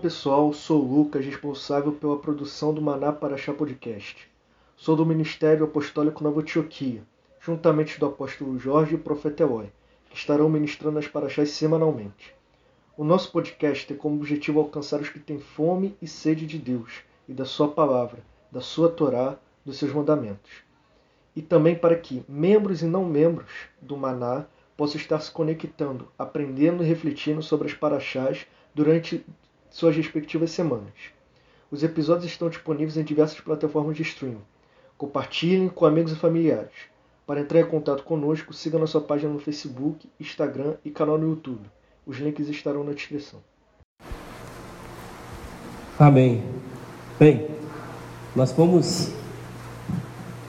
Pessoal, sou o Lucas, responsável pela produção do Maná Paraxá Podcast. Sou do Ministério Apostólico Nova Antioquia, juntamente do apóstolo Jorge e o profeta Eloy, que estarão ministrando as paraxás semanalmente. O nosso podcast tem como objetivo alcançar os que têm fome e sede de Deus e da sua palavra, da sua Torá, dos seus mandamentos. E também para que membros e não membros do Maná possam estar se conectando, aprendendo e refletindo sobre as paraxás durante suas respectivas semanas. Os episódios estão disponíveis em diversas plataformas de streaming. Compartilhem com amigos e familiares. Para entrar em contato conosco, siga nossa página no Facebook, Instagram e canal no YouTube. Os links estarão na descrição. Amém. Bem, nós vamos,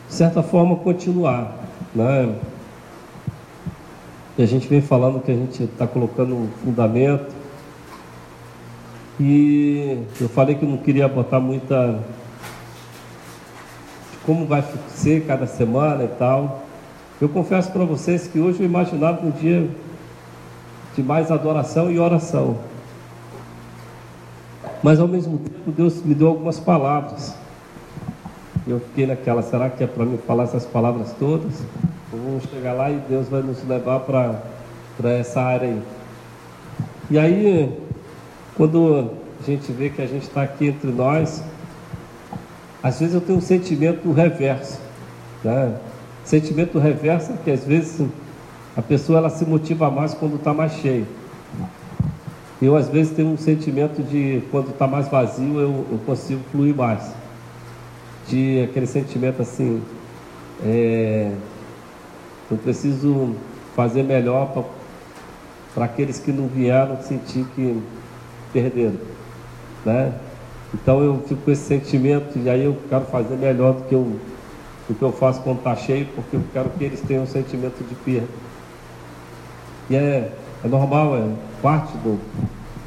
de certa forma, continuar. Né? E a gente vem falando que a gente está colocando um fundamento e eu falei que não queria botar muita. como vai ser cada semana e tal. Eu confesso para vocês que hoje eu imaginava um dia de mais adoração e oração. Mas ao mesmo tempo Deus me deu algumas palavras. Eu fiquei naquela, será que é para mim falar essas palavras todas? vamos chegar lá e Deus vai nos levar para essa área aí. E aí quando a gente vê que a gente está aqui entre nós, às vezes eu tenho um sentimento reverso. Né? Sentimento reverso é que às vezes a pessoa ela se motiva mais quando está mais cheia. Eu às vezes tenho um sentimento de quando está mais vazio eu, eu, consigo fluir mais. De aquele sentimento assim, é, eu preciso fazer melhor para aqueles que não vieram sentir que perderam. Né? Então eu fico com esse sentimento e aí eu quero fazer melhor do que eu, do que eu faço quando está cheio, porque eu quero que eles tenham um sentimento de perda. E é, é normal, é parte do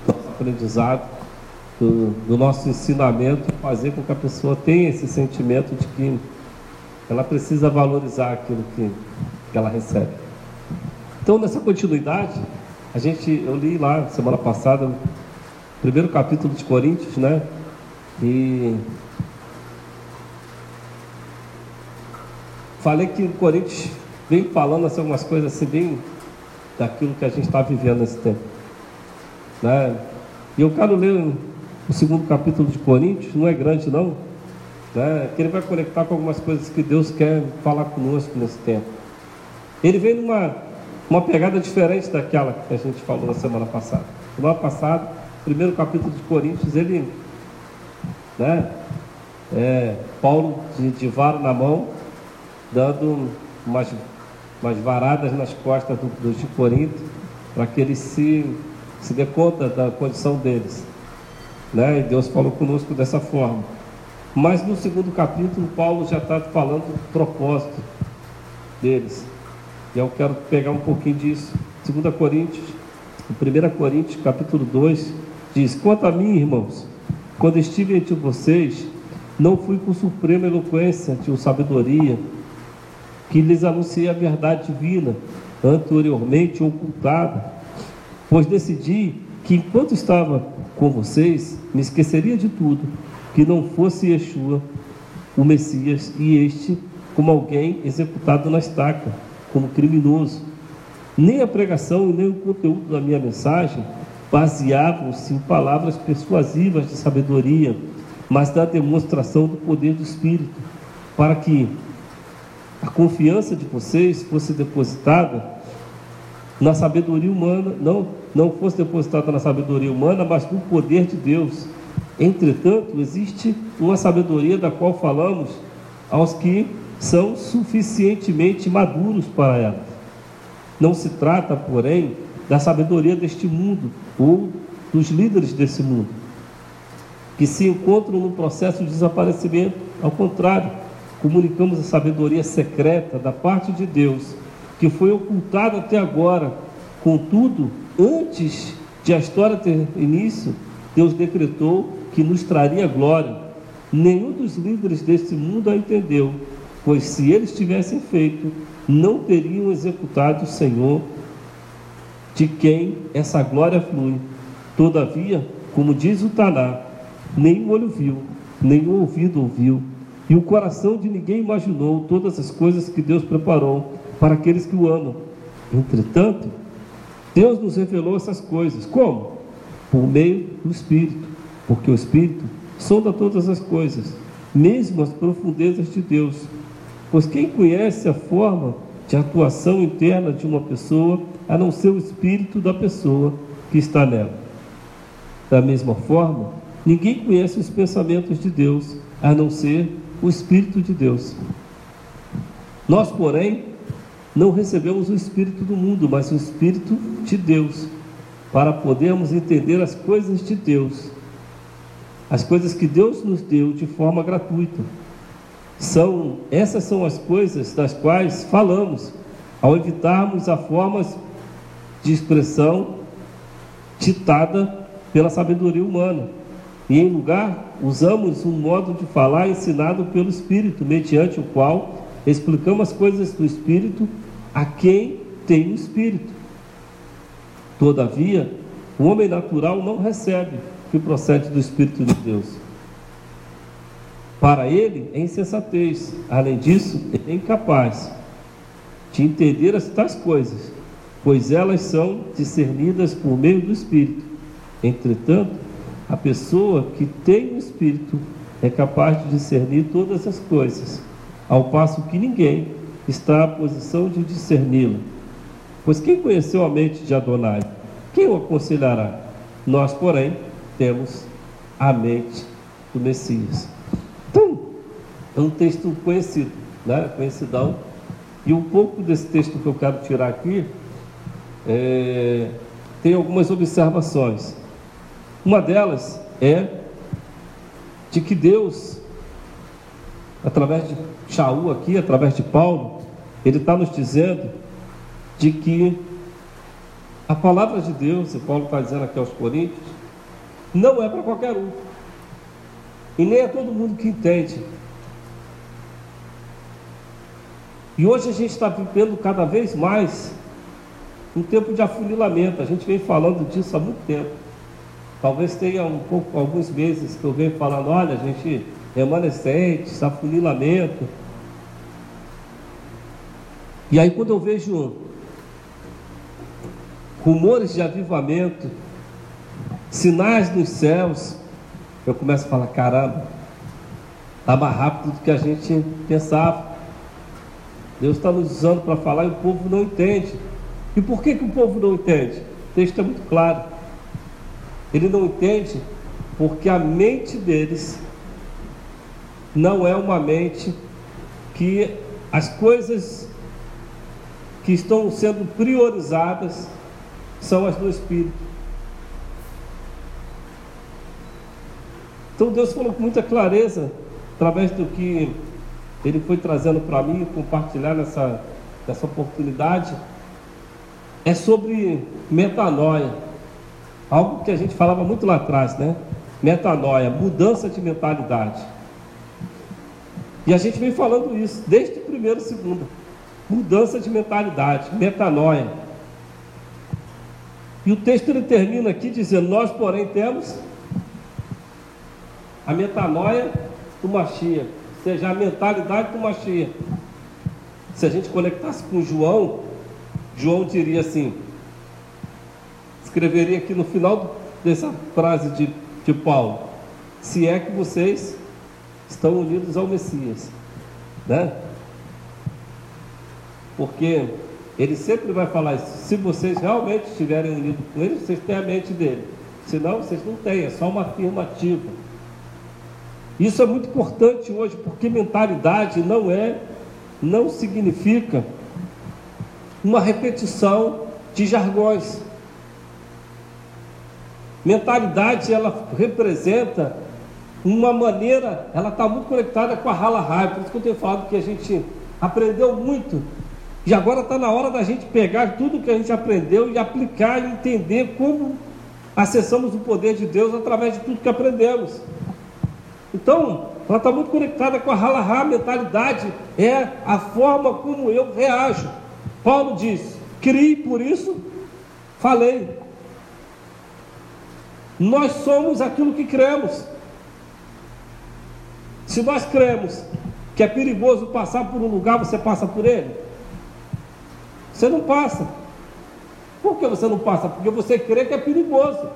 nosso aprendizado, do, do nosso ensinamento, fazer com que a pessoa tenha esse sentimento de que ela precisa valorizar aquilo que, que ela recebe. Então, nessa continuidade, a gente, eu li lá semana passada primeiro capítulo de Coríntios, né? E falei que o Coríntios vem falando assim, algumas coisas assim bem daquilo que a gente está vivendo nesse tempo. Né? E eu quero ler o segundo capítulo de Coríntios, não é grande não, né? que ele vai conectar com algumas coisas que Deus quer falar conosco nesse tempo. Ele vem numa uma pegada diferente daquela que a gente falou na semana passada. Semana passada, primeiro capítulo de Coríntios, ele, né, é, Paulo de, de vara na mão, dando umas, umas varadas nas costas dos do de Corinto, para que eles se, se dê conta da condição deles. Né? E Deus falou conosco dessa forma. Mas no segundo capítulo, Paulo já está falando do propósito deles. E eu quero pegar um pouquinho disso. 2 Coríntios, 1 Coríntios, capítulo 2, Diz: Quanto a mim, irmãos, quando estive entre vocês, não fui com suprema eloquência ou sabedoria, que lhes anunciei a verdade divina, anteriormente ocultada, pois decidi que enquanto estava com vocês, me esqueceria de tudo, que não fosse Yeshua, o Messias, e este como alguém executado na estaca, como criminoso. Nem a pregação nem o conteúdo da minha mensagem baseavam-se em palavras persuasivas de sabedoria, mas na demonstração do poder do Espírito, para que a confiança de vocês fosse depositada na sabedoria humana, não, não fosse depositada na sabedoria humana, mas no poder de Deus. Entretanto, existe uma sabedoria da qual falamos aos que são suficientemente maduros para ela. Não se trata, porém, da sabedoria deste mundo ou dos líderes desse mundo, que se encontram no processo de desaparecimento. Ao contrário, comunicamos a sabedoria secreta da parte de Deus, que foi ocultada até agora. Contudo, antes de a história ter início, Deus decretou que nos traria glória. Nenhum dos líderes deste mundo a entendeu, pois se eles tivessem feito, não teriam executado o Senhor de quem essa glória flui. Todavia, como diz o Taná, nem o olho viu, nem o ouvido ouviu, e o coração de ninguém imaginou todas as coisas que Deus preparou para aqueles que o amam. Entretanto, Deus nos revelou essas coisas. Como? Por meio do Espírito, porque o Espírito sonda todas as coisas, mesmo as profundezas de Deus. Pois quem conhece a forma de atuação interna de uma pessoa, a não ser o espírito da pessoa que está nela? Da mesma forma, ninguém conhece os pensamentos de Deus, a não ser o Espírito de Deus. Nós, porém, não recebemos o Espírito do mundo, mas o Espírito de Deus, para podermos entender as coisas de Deus, as coisas que Deus nos deu de forma gratuita. São essas são as coisas das quais falamos ao evitarmos a formas de expressão ditada pela sabedoria humana e em lugar usamos um modo de falar ensinado pelo Espírito, mediante o qual explicamos as coisas do Espírito a quem tem o Espírito. Todavia, o homem natural não recebe o que procede do Espírito de Deus. Para ele é insensatez, além disso, é incapaz de entender estas coisas, pois elas são discernidas por meio do Espírito. Entretanto, a pessoa que tem o Espírito é capaz de discernir todas as coisas, ao passo que ninguém está à posição de discerni-la. Pois quem conheceu a mente de Adonai? Quem o aconselhará? Nós, porém, temos a mente do Messias. Então, é um texto conhecido, né? conhecidão. E um pouco desse texto que eu quero tirar aqui é, tem algumas observações. Uma delas é de que Deus, através de Shaul aqui, através de Paulo, ele está nos dizendo de que a palavra de Deus, e Paulo está dizendo aqui aos Coríntios, não é para qualquer um. E nem é todo mundo que entende. E hoje a gente está vivendo cada vez mais um tempo de afunilamento. A gente vem falando disso há muito tempo. Talvez tenha um pouco, alguns meses que eu venho falando, olha, a gente, remanescente, afunilamento. E aí quando eu vejo rumores de avivamento, sinais dos céus, eu começo a falar, caramba, está mais rápido do que a gente pensava. Deus está nos usando para falar e o povo não entende. E por que, que o povo não entende? O texto é muito claro. Ele não entende porque a mente deles não é uma mente que as coisas que estão sendo priorizadas são as do Espírito. Então Deus falou com muita clareza, através do que Ele foi trazendo para mim, compartilhar nessa, nessa oportunidade, é sobre metanoia. Algo que a gente falava muito lá atrás, né? Metanoia, mudança de mentalidade. E a gente vem falando isso desde o primeiro segundo. Mudança de mentalidade, metanoia. E o texto ele termina aqui dizendo: Nós, porém, temos a metanoia do Machia, ou seja, a mentalidade do Machia. Se a gente conectasse com João, João diria assim: escreveria aqui no final dessa frase de, de Paulo: se é que vocês estão unidos ao Messias, né? Porque ele sempre vai falar isso. Se vocês realmente estiverem unidos com ele, vocês têm a mente dele. Senão, vocês não têm, é só uma afirmativa. Isso é muito importante hoje, porque mentalidade não é, não significa uma repetição de jargões. Mentalidade, ela representa uma maneira, ela está muito conectada com a rala raio, por isso que eu tenho falado que a gente aprendeu muito. E agora está na hora da gente pegar tudo que a gente aprendeu e aplicar e entender como acessamos o poder de Deus através de tudo que aprendemos. Então, ela está muito conectada com a rala a mentalidade é a forma como eu reajo. Paulo diz: criei por isso, falei. Nós somos aquilo que cremos. Se nós cremos que é perigoso passar por um lugar, você passa por ele? Você não passa. Por que você não passa? Porque você crê que é perigoso.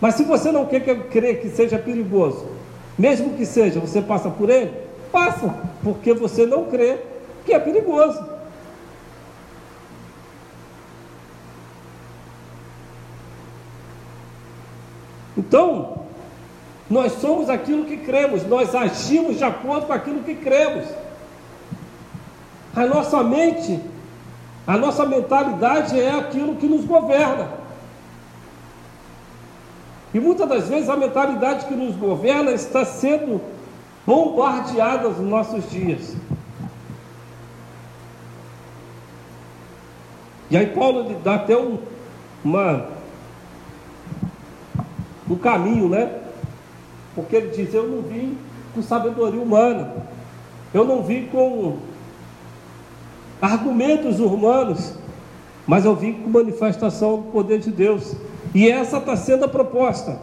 Mas se você não quer que que seja perigoso, mesmo que seja, você passa por ele? Passa, porque você não crê que é perigoso. Então, nós somos aquilo que cremos, nós agimos de acordo com aquilo que cremos. A nossa mente, a nossa mentalidade é aquilo que nos governa. E muitas das vezes a mentalidade que nos governa está sendo bombardeada nos nossos dias. E aí Paulo dá até um, uma, um caminho, né? Porque ele diz: Eu não vim com sabedoria humana, eu não vim com argumentos humanos, mas eu vim com manifestação do poder de Deus. E essa está sendo a proposta.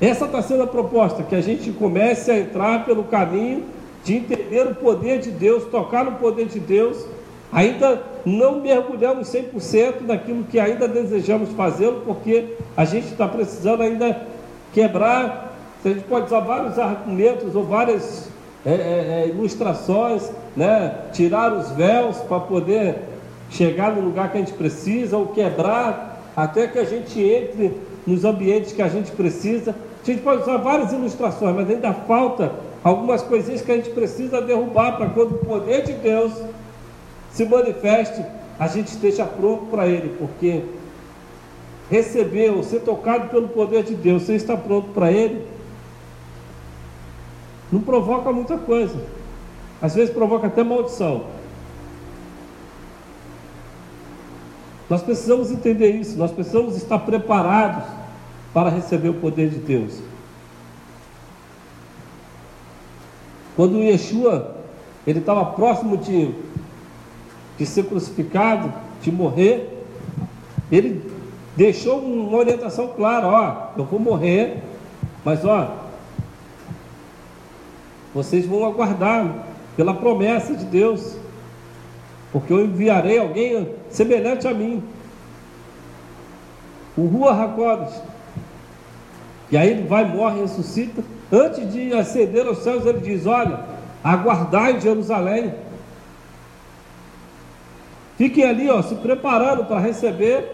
Essa está sendo a proposta, que a gente comece a entrar pelo caminho de entender o poder de Deus, tocar no poder de Deus. Ainda não mergulhamos 100% naquilo que ainda desejamos fazê-lo, porque a gente está precisando ainda quebrar. A gente pode usar vários argumentos ou várias é, é, é, ilustrações, né? tirar os véus para poder chegar no lugar que a gente precisa, ou quebrar até que a gente entre nos ambientes que a gente precisa. A gente pode usar várias ilustrações, mas ainda falta algumas coisinhas que a gente precisa derrubar para quando o poder de Deus se manifeste, a gente esteja pronto para ele, porque receber ou ser tocado pelo poder de Deus, você está pronto para ele, não provoca muita coisa. Às vezes provoca até maldição. Nós precisamos entender isso, nós precisamos estar preparados para receber o poder de Deus. Quando Yeshua ele estava próximo de, de ser crucificado, de morrer, ele deixou uma orientação clara, ó, eu vou morrer, mas ó, vocês vão aguardar pela promessa de Deus, porque eu enviarei alguém semelhante a mim, o Rua Hakodes. E aí ele vai, morre, ressuscita. Antes de ascender aos céus, ele diz: Olha, aguardai em Jerusalém. Fiquem ali, ó, se preparando para receber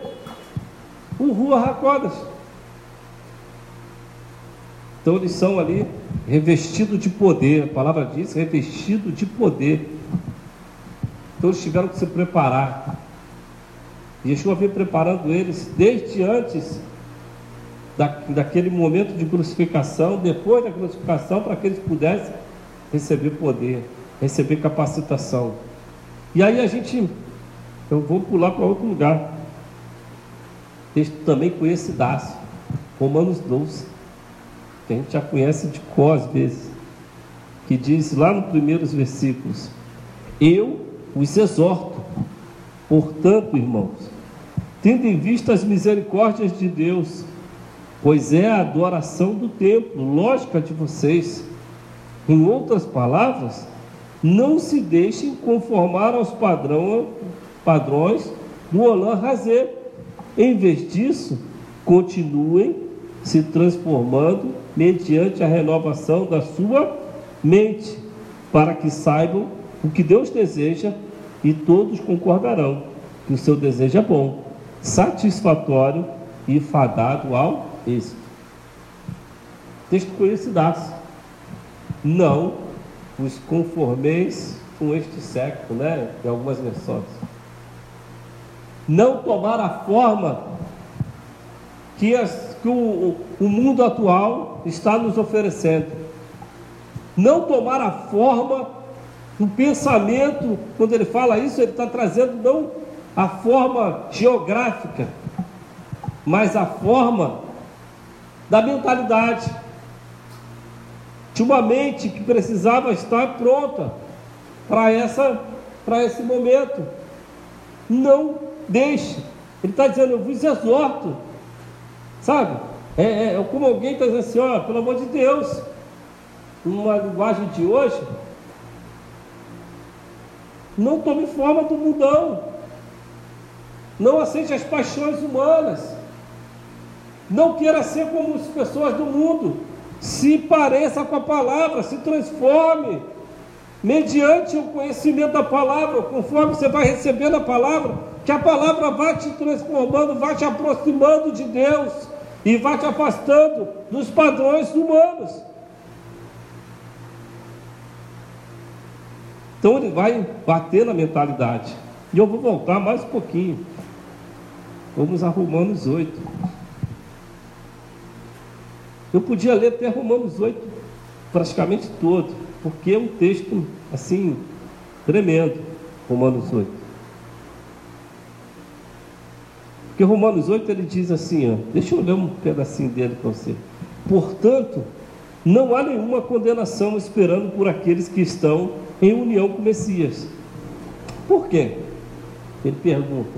o Rua Hakodes. Então eles são ali revestidos de poder, a palavra diz revestido de poder. Então eles tiveram que se preparar. E Yeshua veio preparando eles desde antes da, daquele momento de crucificação, depois da crucificação, para que eles pudessem receber poder, receber capacitação. E aí a gente, eu vou pular para outro lugar texto também conhecidaço, Romanos 12, que a gente já conhece de cor às vezes, que diz lá nos primeiros versículos: Eu os exorto, portanto, irmãos, tendo em vista as misericórdias de Deus, pois é a adoração do templo, lógica de vocês. Em outras palavras, não se deixem conformar aos padrão, padrões do Olan Razer, em vez disso, continuem se transformando mediante a renovação da sua mente, para que saibam o que Deus deseja e todos concordarão que o seu desejo é bom, satisfatório e fadado ao êxito. Texto conhecidaço. Não os conformeis com este século, né? Em algumas versões não tomar a forma que, as, que o, o mundo atual está nos oferecendo. Não tomar a forma, o pensamento, quando ele fala isso, ele está trazendo não a forma geográfica, mas a forma da mentalidade, de uma mente que precisava estar pronta para essa para esse momento. Não Deixe. Ele está dizendo, eu vos exorto. Sabe? É, é como alguém está dizendo assim, ó, pelo amor de Deus, numa linguagem de hoje, não tome forma do mundão. Não aceite as paixões humanas. Não queira ser como as pessoas do mundo. Se pareça com a palavra, se transforme mediante o conhecimento da palavra, conforme você vai recebendo a palavra, que a palavra vai te transformando, vai te aproximando de Deus e vai te afastando dos padrões humanos. Então ele vai bater na mentalidade. E eu vou voltar mais um pouquinho. Vamos a Romanos 8. Eu podia ler até Romanos 8 praticamente todo, porque é um texto assim tremendo, Romanos 8. Porque Romanos 8 ele diz assim, ó, deixa eu ler um pedacinho dele para você. Portanto, não há nenhuma condenação esperando por aqueles que estão em união com o Messias. Por quê? Ele pergunta.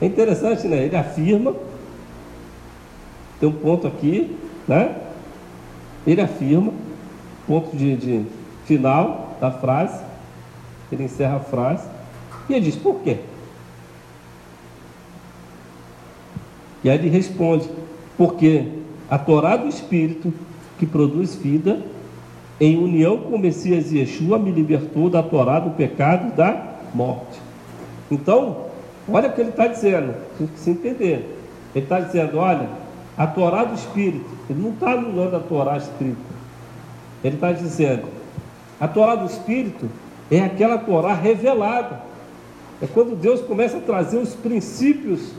É interessante, né? Ele afirma, tem um ponto aqui, né? Ele afirma, ponto de, de final da frase, ele encerra a frase, e ele diz, por quê? E aí ele responde, porque a Torá do Espírito que produz vida em união com o Messias Yeshua, me libertou da Torá, do pecado e da morte. Então, olha o que ele está dizendo, tem que se entender. Ele está dizendo: olha, a Torá do Espírito, ele não está anulando a Torá escrita. Ele está dizendo: a Torá do Espírito é aquela Torá revelada. É quando Deus começa a trazer os princípios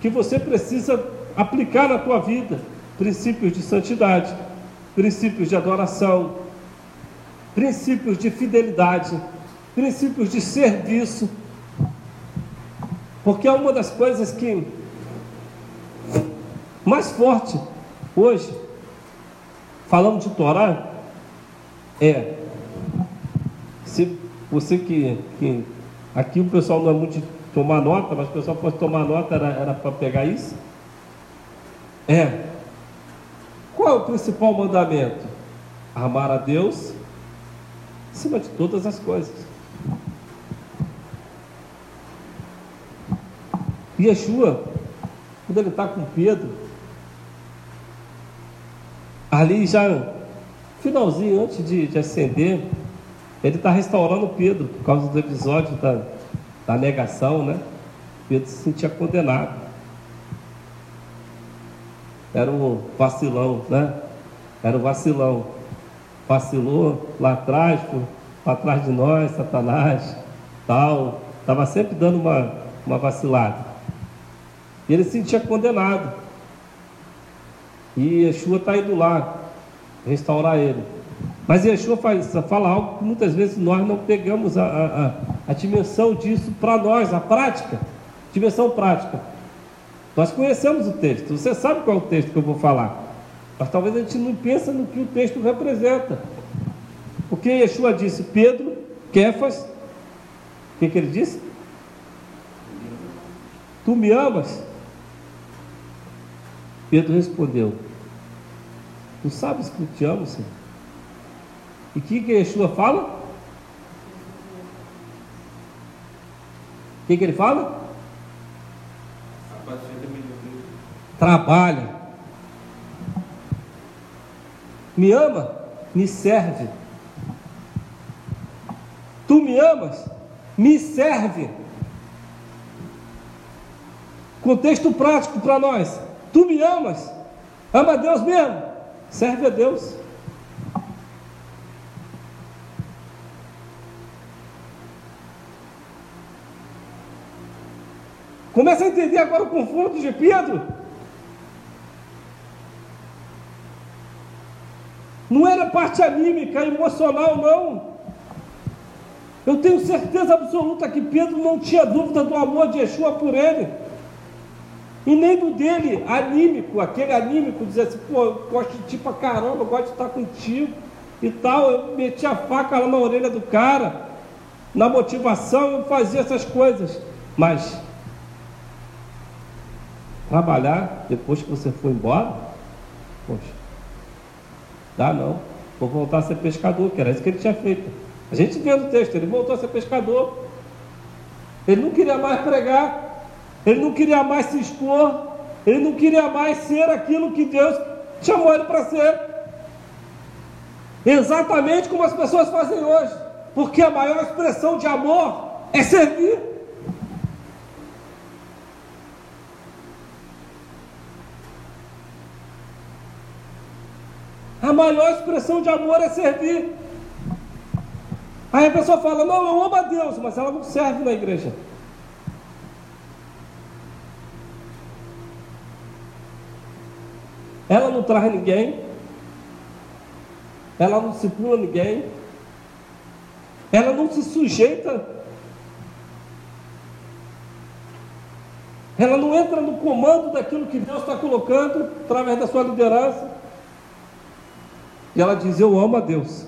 que você precisa aplicar na tua vida princípios de santidade princípios de adoração, princípios de fidelidade, princípios de serviço. Porque é uma das coisas que mais forte hoje, falando de Torá, é se você que, que aqui o pessoal não é muito tomar nota, mas o pessoal pode tomar nota, era para pegar isso. É qual é o principal mandamento? Amar a Deus acima de todas as coisas. Yeshua, quando ele está com Pedro, ali já, finalzinho, antes de, de ascender, ele está restaurando Pedro, por causa do episódio da, da negação, né? Pedro se sentia condenado era um vacilão, né? Era um vacilão. Vacilou lá atrás, para trás de nós, Satanás, tal. Estava sempre dando uma, uma vacilada. E ele se sentia condenado. E Yeshua está indo lá restaurar ele. Mas Yeshua fala algo que muitas vezes nós não pegamos a, a, a dimensão disso para nós, a prática, dimensão prática. Nós conhecemos o texto, você sabe qual é o texto que eu vou falar, mas talvez a gente não pense no que o texto representa. Porque Yeshua disse, Pedro, Kefas, o que, que ele disse? Tu me amas? Pedro respondeu, Tu sabes que eu te amo, Senhor. E o que, que Yeshua fala? O que, que ele fala? trabalha. Me ama? Me serve. Tu me amas? Me serve. Contexto prático para nós. Tu me amas? Ama a Deus mesmo? Serve a Deus. Começa a entender agora o conforto de Pedro. Não era parte anímica, emocional, não. Eu tenho certeza absoluta que Pedro não tinha dúvida do amor de Yeshua por ele. E nem do dele, anímico, aquele anímico, dizer assim, pô, eu gosto de ti pra caramba, eu gosto de estar contigo e tal. Eu meti a faca lá na orelha do cara, na motivação, eu fazia essas coisas. Mas trabalhar depois que você for embora? Poxa, dá não. Vou voltar a ser pescador, que era isso que ele tinha feito. A gente vê no texto, ele voltou a ser pescador. Ele não queria mais pregar, ele não queria mais se expor, ele não queria mais ser aquilo que Deus chamou ele para ser. Exatamente como as pessoas fazem hoje, porque a maior expressão de amor é servir. A maior expressão de amor é servir. Aí a pessoa fala: Não, eu amo a Deus, mas ela não serve na igreja. Ela não traz ninguém, ela não discipula ninguém, ela não se sujeita, ela não entra no comando daquilo que Deus está colocando através da sua liderança. E ela diz: Eu amo a Deus.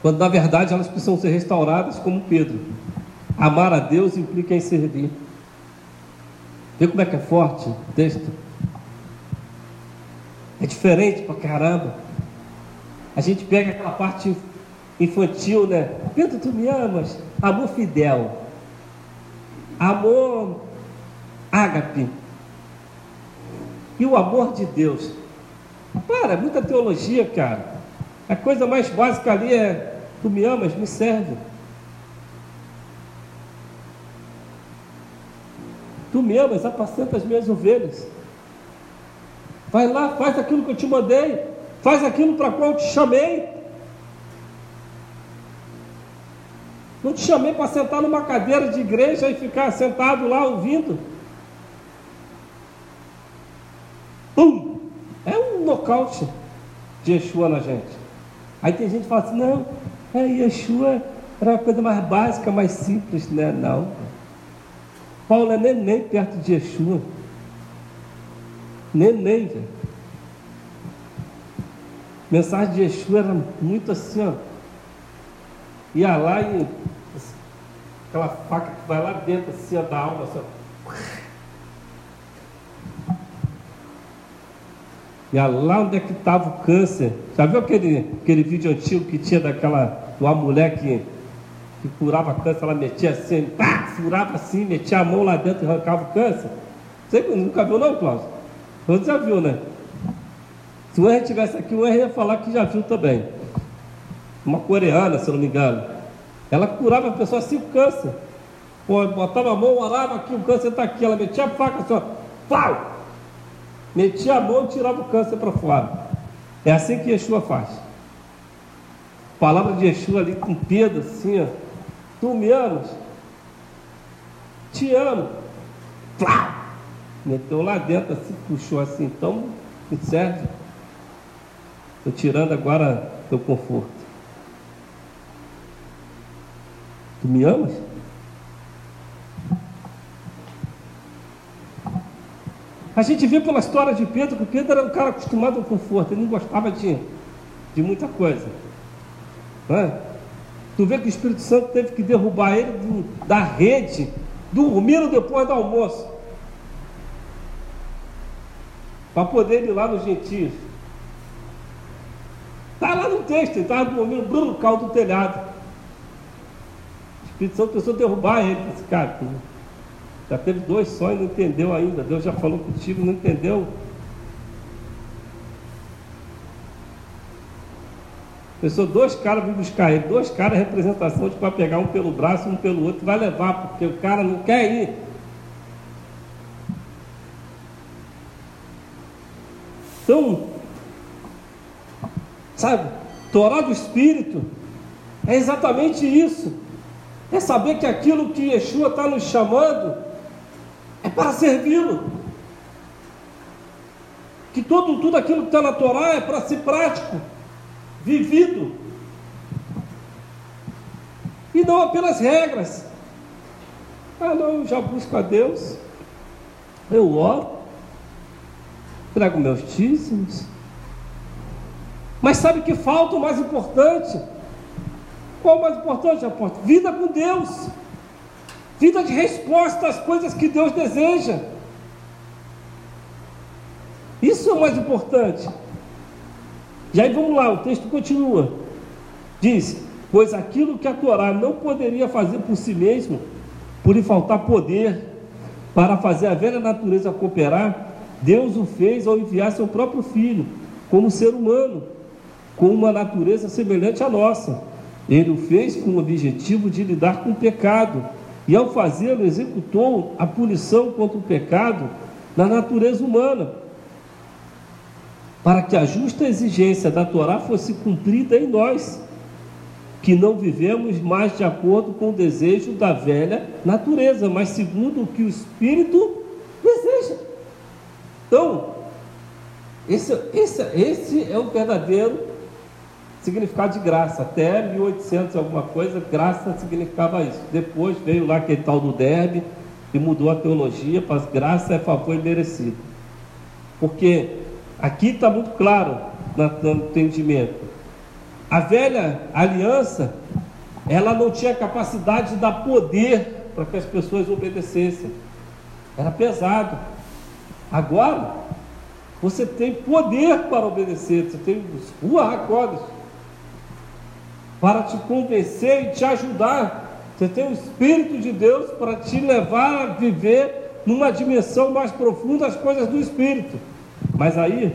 Quando na verdade elas precisam ser restauradas como Pedro. Amar a Deus implica em servir. Vê como é que é forte o texto? É diferente pra caramba. A gente pega aquela parte infantil, né? Pedro, tu me amas? Amor fidel. Amor ágape. E o amor de Deus. Para, é muita teologia, cara. A coisa mais básica ali é: tu me amas, me serve. Tu me amas, apacenta as minhas ovelhas. Vai lá, faz aquilo que eu te mandei, faz aquilo para qual eu te chamei. Não te chamei para sentar numa cadeira de igreja e ficar sentado lá ouvindo. Pum! É um nocaute de Yeshua na gente. Aí tem gente que fala assim, não, é, Yeshua era uma coisa mais básica, mais simples, né? Não. Paulo é neném perto de Yeshua. Neném, velho. Mensagem de Yeshua era muito assim, ó. Ia lá e aquela faca que vai lá dentro assim, da alma, assim, ó. Ia lá onde é que estava o câncer. Já viu aquele, aquele vídeo antigo que tinha daquela, uma mulher que que curava câncer, ela metia assim, pá, furava assim, metia a mão lá dentro e arrancava o câncer. Você nunca viu não, Cláudio? Você já viu, né? Se o R estivesse aqui, o R ia falar que já viu também. Uma coreana, se eu não me engano. Ela curava a pessoa assim o câncer. Pô, botava a mão, orava aqui, o câncer está aqui. Ela metia a faca assim, ó, pau! Metia a mão e tirava o câncer para fora. É assim que Yeshua faz. Palavra de Yeshua ali com Pedro, assim, ó. Tu me amas? Te amo. Flá! Meteu lá dentro, assim, puxou assim, então me serve. Estou tirando agora teu conforto. Tu me amas? A gente vê pela história de Pedro que Pedro era um cara acostumado ao conforto, ele não gostava de, de muita coisa. Tu vê que o Espírito Santo teve que derrubar ele do, da rede, dormindo depois do almoço, para poder ir lá nos gentios. Está lá no texto, ele estava dormindo no caldo do telhado. O Espírito Santo precisou derrubar ele. Esse cara, já teve dois sonhos, não entendeu ainda. Deus já falou contigo, não entendeu. Pessoa, dois caras vão buscar ele, dois caras representação de para pegar um pelo braço, um pelo outro, vai levar, porque o cara não quer ir. Então, sabe, Torá do Espírito é exatamente isso. É saber que aquilo que Yeshua está nos chamando é para servi-lo. Que todo, tudo aquilo que está na Torá é para ser prático vivido. E não apenas regras. Ah, não, eu já busco a Deus, eu oro, trago meus dízimos. Mas sabe que falta o mais importante? Qual o mais importante, apóstolo? Vida com Deus. Vida de resposta às coisas que Deus deseja. Isso é o mais importante. E aí vamos lá, o texto continua. Diz: Pois aquilo que a Torá não poderia fazer por si mesmo, por lhe faltar poder para fazer a velha natureza cooperar, Deus o fez ao enviar seu próprio filho, como ser humano, com uma natureza semelhante à nossa. Ele o fez com o objetivo de lidar com o pecado, e ao fazê-lo, executou a punição contra o pecado na natureza humana, para que a justa exigência da Torá fosse cumprida em nós, que não vivemos mais de acordo com o desejo da velha natureza, mas segundo o que o Espírito deseja. Então, esse, esse, esse é o verdadeiro significado de graça. Até 1800 alguma coisa, graça significava isso. Depois veio lá aquele tal do derbe e mudou a teologia para graça é favor e merecido. Porque aqui está muito claro no entendimento. A velha aliança, ela não tinha capacidade de dar poder para que as pessoas obedecessem. Era pesado. Agora, você tem poder para obedecer, você tem os ruacodes para te convencer e te ajudar. Você tem o Espírito de Deus para te levar a viver numa dimensão mais profunda as coisas do Espírito. Mas aí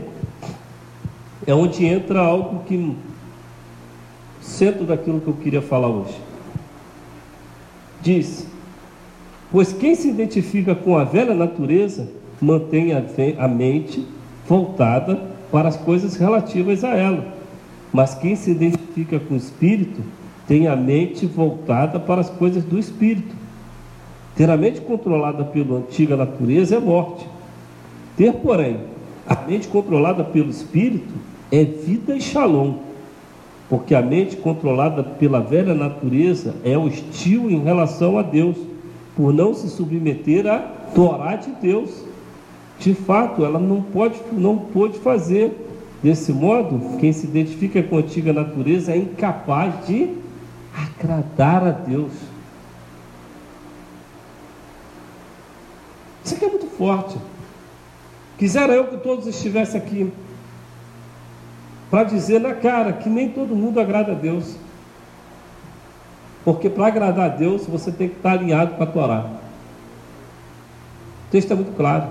é onde entra algo que centro daquilo que eu queria falar hoje. Diz: Pois quem se identifica com a velha natureza mantém a mente voltada para as coisas relativas a ela. Mas quem se identifica com o Espírito tem a mente voltada para as coisas do Espírito. Ter a mente controlada pela antiga natureza é morte. Ter, porém, a mente controlada pelo Espírito é vida e shalom. Porque a mente controlada pela velha natureza é hostil em relação a Deus, por não se submeter à Torá de Deus de fato, ela não pode, não pôde fazer. Desse modo, quem se identifica com a antiga natureza é incapaz de agradar a Deus. Isso aqui é muito forte. Quisera eu que todos estivessem aqui para dizer na cara que nem todo mundo agrada a Deus. Porque para agradar a Deus você tem que estar alinhado com a Torá. O texto é muito claro.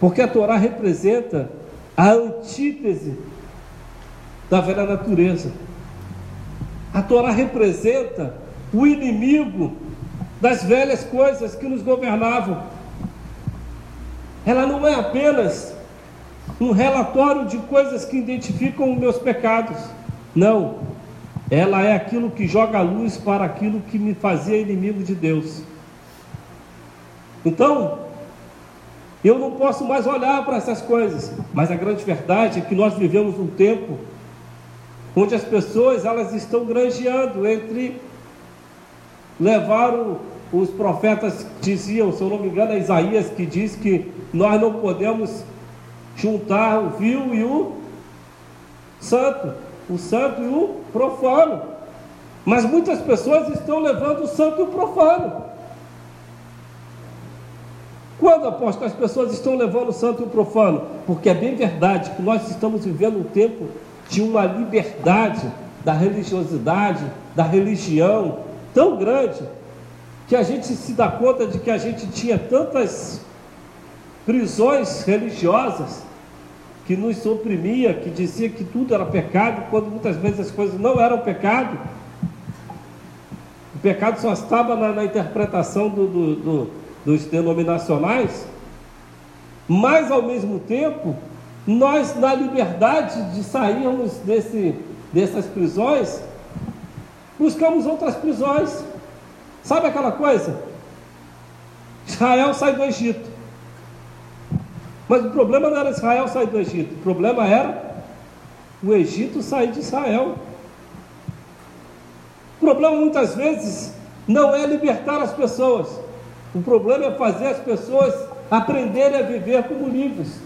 Porque a Torá representa a antítese da velha natureza. A Torá representa o inimigo das velhas coisas que nos governavam. Ela não é apenas um relatório de coisas que identificam os meus pecados. Não. Ela é aquilo que joga luz para aquilo que me fazia inimigo de Deus. Então, eu não posso mais olhar para essas coisas. Mas a grande verdade é que nós vivemos um tempo onde as pessoas elas estão granjeando entre levar o, os profetas diziam, se eu não me engano, é Isaías que diz que nós não podemos juntar o vil e o santo, o santo e o profano. Mas muitas pessoas estão levando o santo e o profano. Quando, apóstolo, as pessoas estão levando o santo e o profano? Porque é bem verdade que nós estamos vivendo um tempo de uma liberdade da religiosidade, da religião tão grande, que a gente se dá conta de que a gente tinha tantas prisões religiosas que nos oprimia, que dizia que tudo era pecado, quando muitas vezes as coisas não eram pecado. O pecado só estava na, na interpretação do, do, do dos denominacionais, mas ao mesmo tempo, nós, na liberdade de sairmos desse, dessas prisões, buscamos outras prisões. Sabe aquela coisa? Israel sai do Egito. Mas o problema não era Israel sair do Egito, o problema era o Egito sair de Israel. O problema muitas vezes não é libertar as pessoas, o problema é fazer as pessoas aprenderem a viver como livres.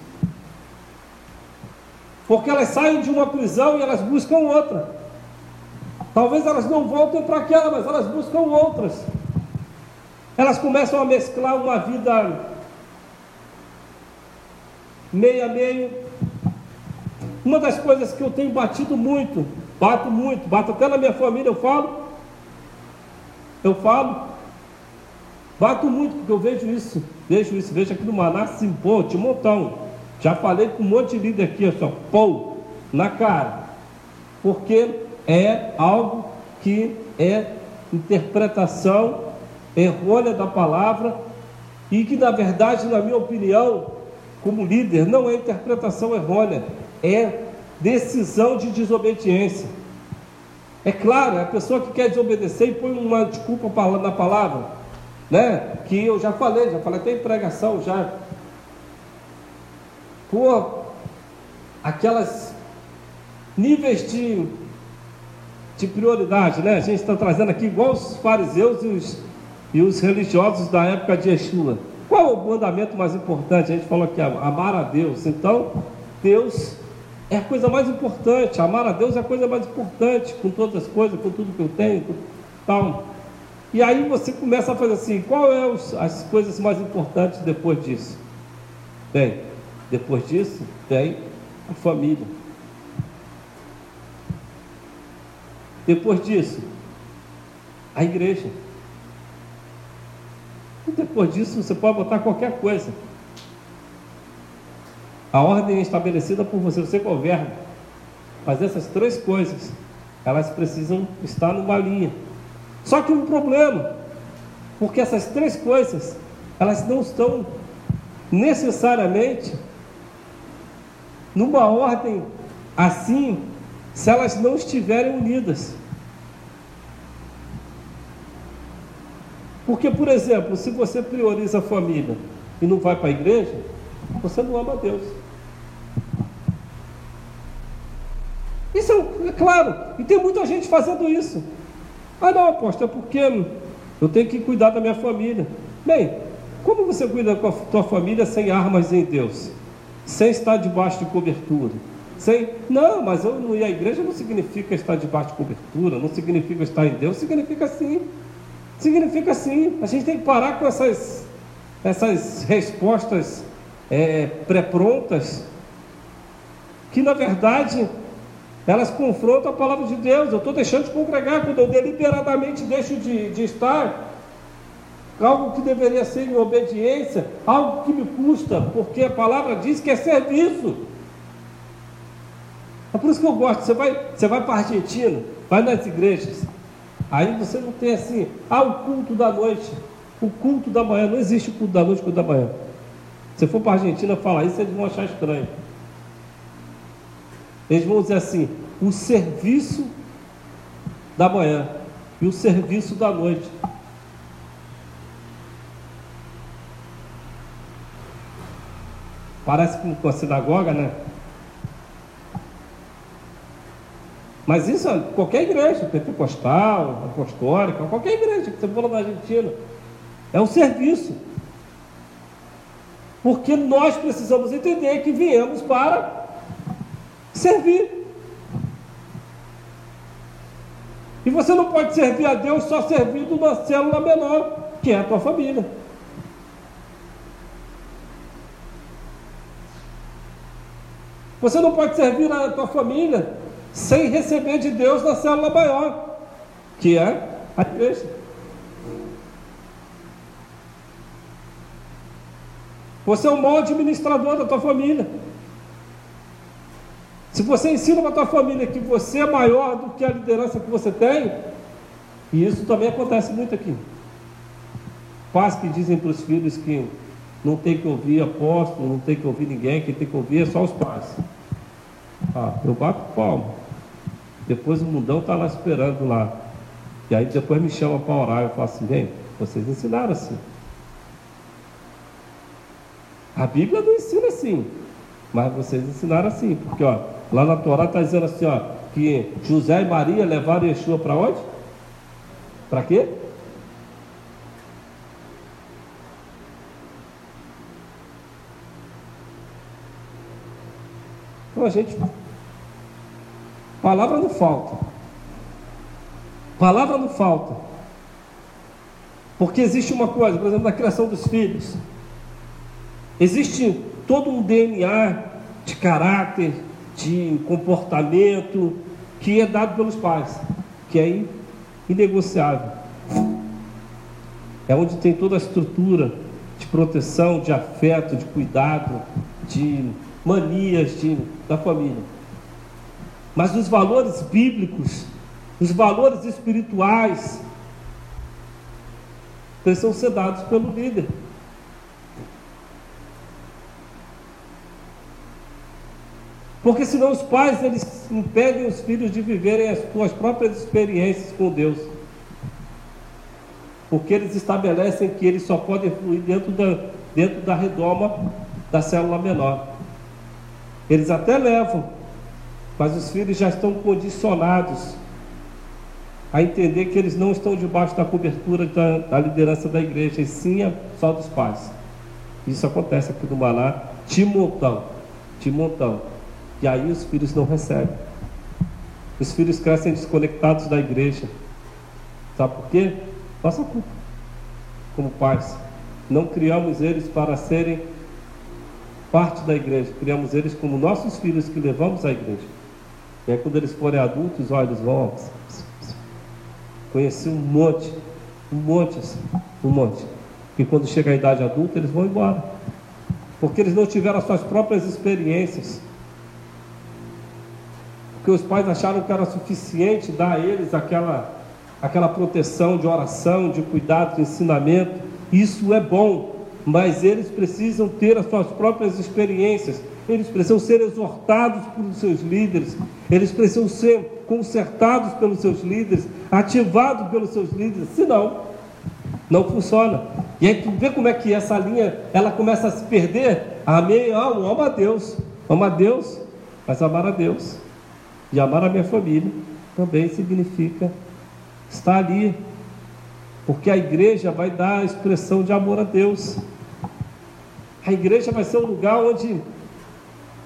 Porque elas saem de uma prisão e elas buscam outra. Talvez elas não voltem para aquela, mas elas buscam outras. Elas começam a mesclar uma vida meio a meio. Uma das coisas que eu tenho batido muito, bato muito, bato até na minha família, eu falo, eu falo, bato muito, porque eu vejo isso, vejo isso, vejo aqui no Maná, de montão. Já falei com um monte de líder aqui, assim, pô, na cara. Porque é algo que é interpretação errônea da palavra e que, na verdade, na minha opinião, como líder, não é interpretação errônea, é decisão de desobediência. É claro, é a pessoa que quer desobedecer e põe uma desculpa na palavra, né? Que eu já falei, já falei até em pregação já. Por aquelas níveis de, de prioridade, né? A gente está trazendo aqui igual os fariseus e os, e os religiosos da época de Yeshua. Qual o mandamento mais importante? A gente falou aqui, amar a Deus. Então, Deus é a coisa mais importante. Amar a Deus é a coisa mais importante, com todas as coisas, com tudo que eu tenho, tal. E aí você começa a fazer assim, qual é os, as coisas mais importantes depois disso? Bem, depois disso tem a família. Depois disso, a igreja. E depois disso você pode botar qualquer coisa. A ordem é estabelecida por você, você governa. Mas essas três coisas, elas precisam estar numa linha. Só que um problema, porque essas três coisas, elas não estão necessariamente numa ordem assim, se elas não estiverem unidas. Porque, por exemplo, se você prioriza a família e não vai para a igreja, você não ama Deus. Isso é, é claro, e tem muita gente fazendo isso. Ah, não, apóstolo, é porque eu tenho que cuidar da minha família. Bem, como você cuida com a tua família sem armas em Deus? Sem estar debaixo de cobertura? Sem, não, mas eu não ir à igreja não significa estar debaixo de cobertura, não significa estar em Deus, significa sim. Significa sim. A gente tem que parar com essas, essas respostas é, pré-prontas, que na verdade elas confrontam a palavra de Deus. Eu estou deixando de congregar quando eu deliberadamente deixo de, de estar. Algo que deveria ser em obediência, algo que me custa, porque a palavra diz que é serviço. É por isso que eu gosto. Você vai, você vai para a Argentina, vai nas igrejas. Aí você não tem assim, ah, o culto da noite, o culto da manhã. Não existe o culto da noite o culto da manhã. Se for para a Argentina falar isso, eles vão achar estranho. Eles vão dizer assim: o serviço da manhã e o serviço da noite. Parece com a sinagoga, né? Mas isso é qualquer igreja, pentecostal, apostólica, qualquer igreja que você for na Argentina, é um serviço. Porque nós precisamos entender que viemos para servir. E você não pode servir a Deus só servindo uma célula menor, que é a tua família. Você não pode servir a tua família sem receber de Deus na célula maior, que é a igreja. Você é o maior administrador da tua família. Se você ensina para a tua família que você é maior do que a liderança que você tem, e isso também acontece muito aqui. Pais que dizem para os filhos que não tem que ouvir apóstolo, não tem que ouvir ninguém, quem tem que ouvir é só os pais. Ah, eu bato palma. Depois o mundão está lá esperando lá. E aí depois me chama para orar. Eu falo assim, vem, vocês ensinaram assim. A Bíblia não ensina assim. Mas vocês ensinaram assim, porque ó, Lá na Torá está dizendo assim, ó, que José e Maria levaram Yeshua para onde? Para quê? Então a gente. Palavra não falta. Palavra não falta. Porque existe uma coisa, por exemplo, na criação dos filhos. Existe todo um DNA de caráter, de comportamento que é dado pelos pais, que é inegociável. É onde tem toda a estrutura de proteção, de afeto, de cuidado, de manias de, da família. Mas os valores bíblicos, os valores espirituais, precisam ser dados pelo líder. Porque senão os pais eles impedem os filhos de viverem as suas próprias experiências com Deus. Porque eles estabelecem que eles só podem fluir dentro da, dentro da redoma da célula menor. Eles até levam, mas os filhos já estão condicionados a entender que eles não estão debaixo da cobertura da, da liderança da igreja, e sim é só dos pais. Isso acontece aqui no Maná, de montão, de montão. E aí os filhos não recebem. Os filhos crescem desconectados da igreja. Sabe por quê? Nossa culpa. Como pais. Não criamos eles para serem parte da igreja. Criamos eles como nossos filhos que levamos à igreja. E aí quando eles forem adultos, olha, eles vão. Conheci um monte, um monte, assim, um monte. E quando chega a idade adulta, eles vão embora. Porque eles não tiveram as suas próprias experiências porque os pais acharam que era suficiente dar a eles aquela, aquela proteção de oração, de cuidado, de ensinamento. Isso é bom, mas eles precisam ter as suas próprias experiências, eles precisam ser exortados pelos seus líderes, eles precisam ser consertados pelos seus líderes, ativados pelos seus líderes, senão não funciona. E aí tu vê como é que essa linha ela começa a se perder. Amém, ama a Deus, ama a Deus, mas amar a Deus e amar a minha família também significa estar ali, porque a igreja vai dar a expressão de amor a Deus. A igreja vai ser um lugar onde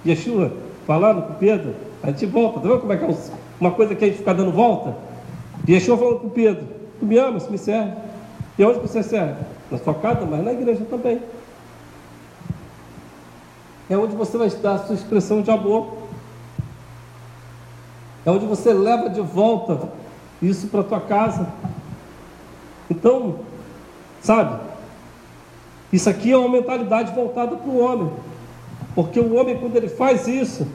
Yeshua, falando com Pedro, a gente volta, tá vendo como é que é uma coisa que a gente fica dando volta? Yeshua falando com Pedro, tu me amas, me serve. E onde você serve? Na sua casa, mas na igreja também. É onde você vai dar a sua expressão de amor é onde você leva de volta isso para tua casa. Então, sabe, isso aqui é uma mentalidade voltada para o homem, porque o homem, quando ele faz isso,